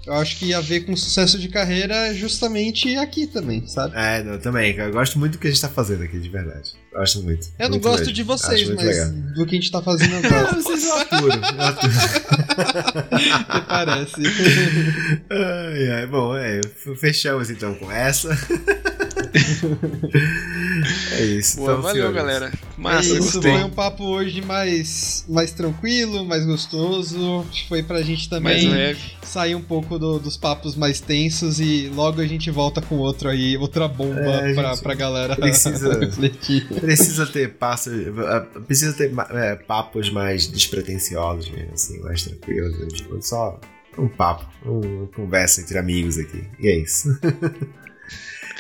eu acho que a ver com sucesso de carreira é justamente aqui também, sabe? É, não, também. Eu gosto muito do que a gente tá fazendo aqui, de verdade. Eu acho muito. Eu muito não gosto de vocês, mas legal. do que a gente tá fazendo agora. vocês eu aturo, eu aturo. parece. Ai, ai, bom, é, fechamos então com essa. é isso. Boa, valeu, galera. Massa, é isso, foi um papo hoje mais, mais tranquilo, mais gostoso. Foi pra gente também sair um pouco do, dos papos mais tensos e logo a gente volta com outro aí, outra bomba é, pra, pra galera precisa, refletir. Precisa ter passos, precisa ter é, papos mais despretensiosos mesmo, assim, mais tranquilos. Tipo, só um papo, uma conversa entre amigos aqui. E é isso.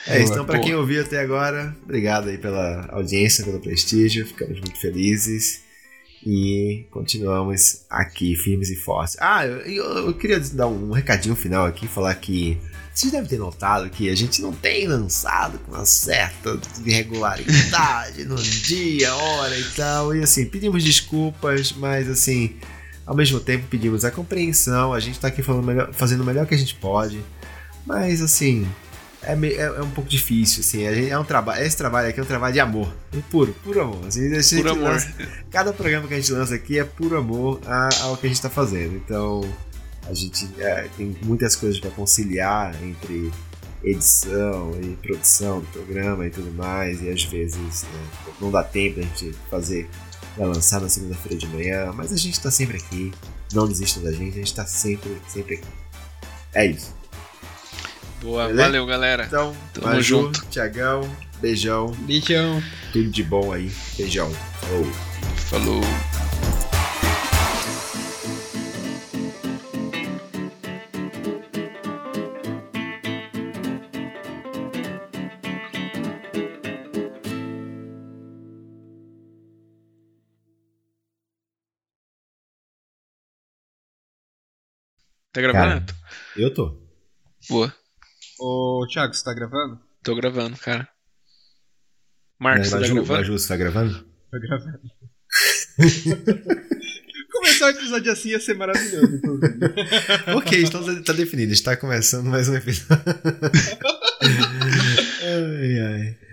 É isso, então para quem ouviu até agora, obrigado aí pela audiência, pelo prestígio, ficamos muito felizes e continuamos aqui firmes e fortes. Ah, eu, eu, eu queria dar um recadinho final aqui, falar que vocês devem ter notado que a gente não tem lançado com uma certa irregularidade no dia, hora e tal, e assim, pedimos desculpas, mas assim, ao mesmo tempo pedimos a compreensão, a gente tá aqui falando melhor, fazendo o melhor que a gente pode, mas assim, é, é, é, um pouco difícil, assim. A gente, é um trabalho. Esse trabalho aqui é um trabalho de amor. Puro, puro amor. Assim, puro amor. Lança, cada programa que a gente lança aqui é puro amor ao que a gente está fazendo. Então, a gente é, tem muitas coisas para conciliar entre edição e produção do programa e tudo mais. E às vezes né, não dá tempo a gente fazer para lançar na segunda-feira de manhã. Mas a gente está sempre aqui. Não desistam da gente, a gente está sempre, sempre aqui. É isso. Boa, Beleza? valeu, galera. Então, Tamo Maju, junto. Tiagão, beijão. Beijão. Tudo de bom aí. Beijão. Falou. Falou. Tá gravando? Cara, eu tô. Boa. Ô, Thiago, você tá gravando? Tô gravando, cara. Marcos, você tá gravando? Maju, você tá gravando? Tô gravando. Começar o episódio assim ia ser maravilhoso, ok, então tá, tá definido. Está começando mais um episódio. ai, ai.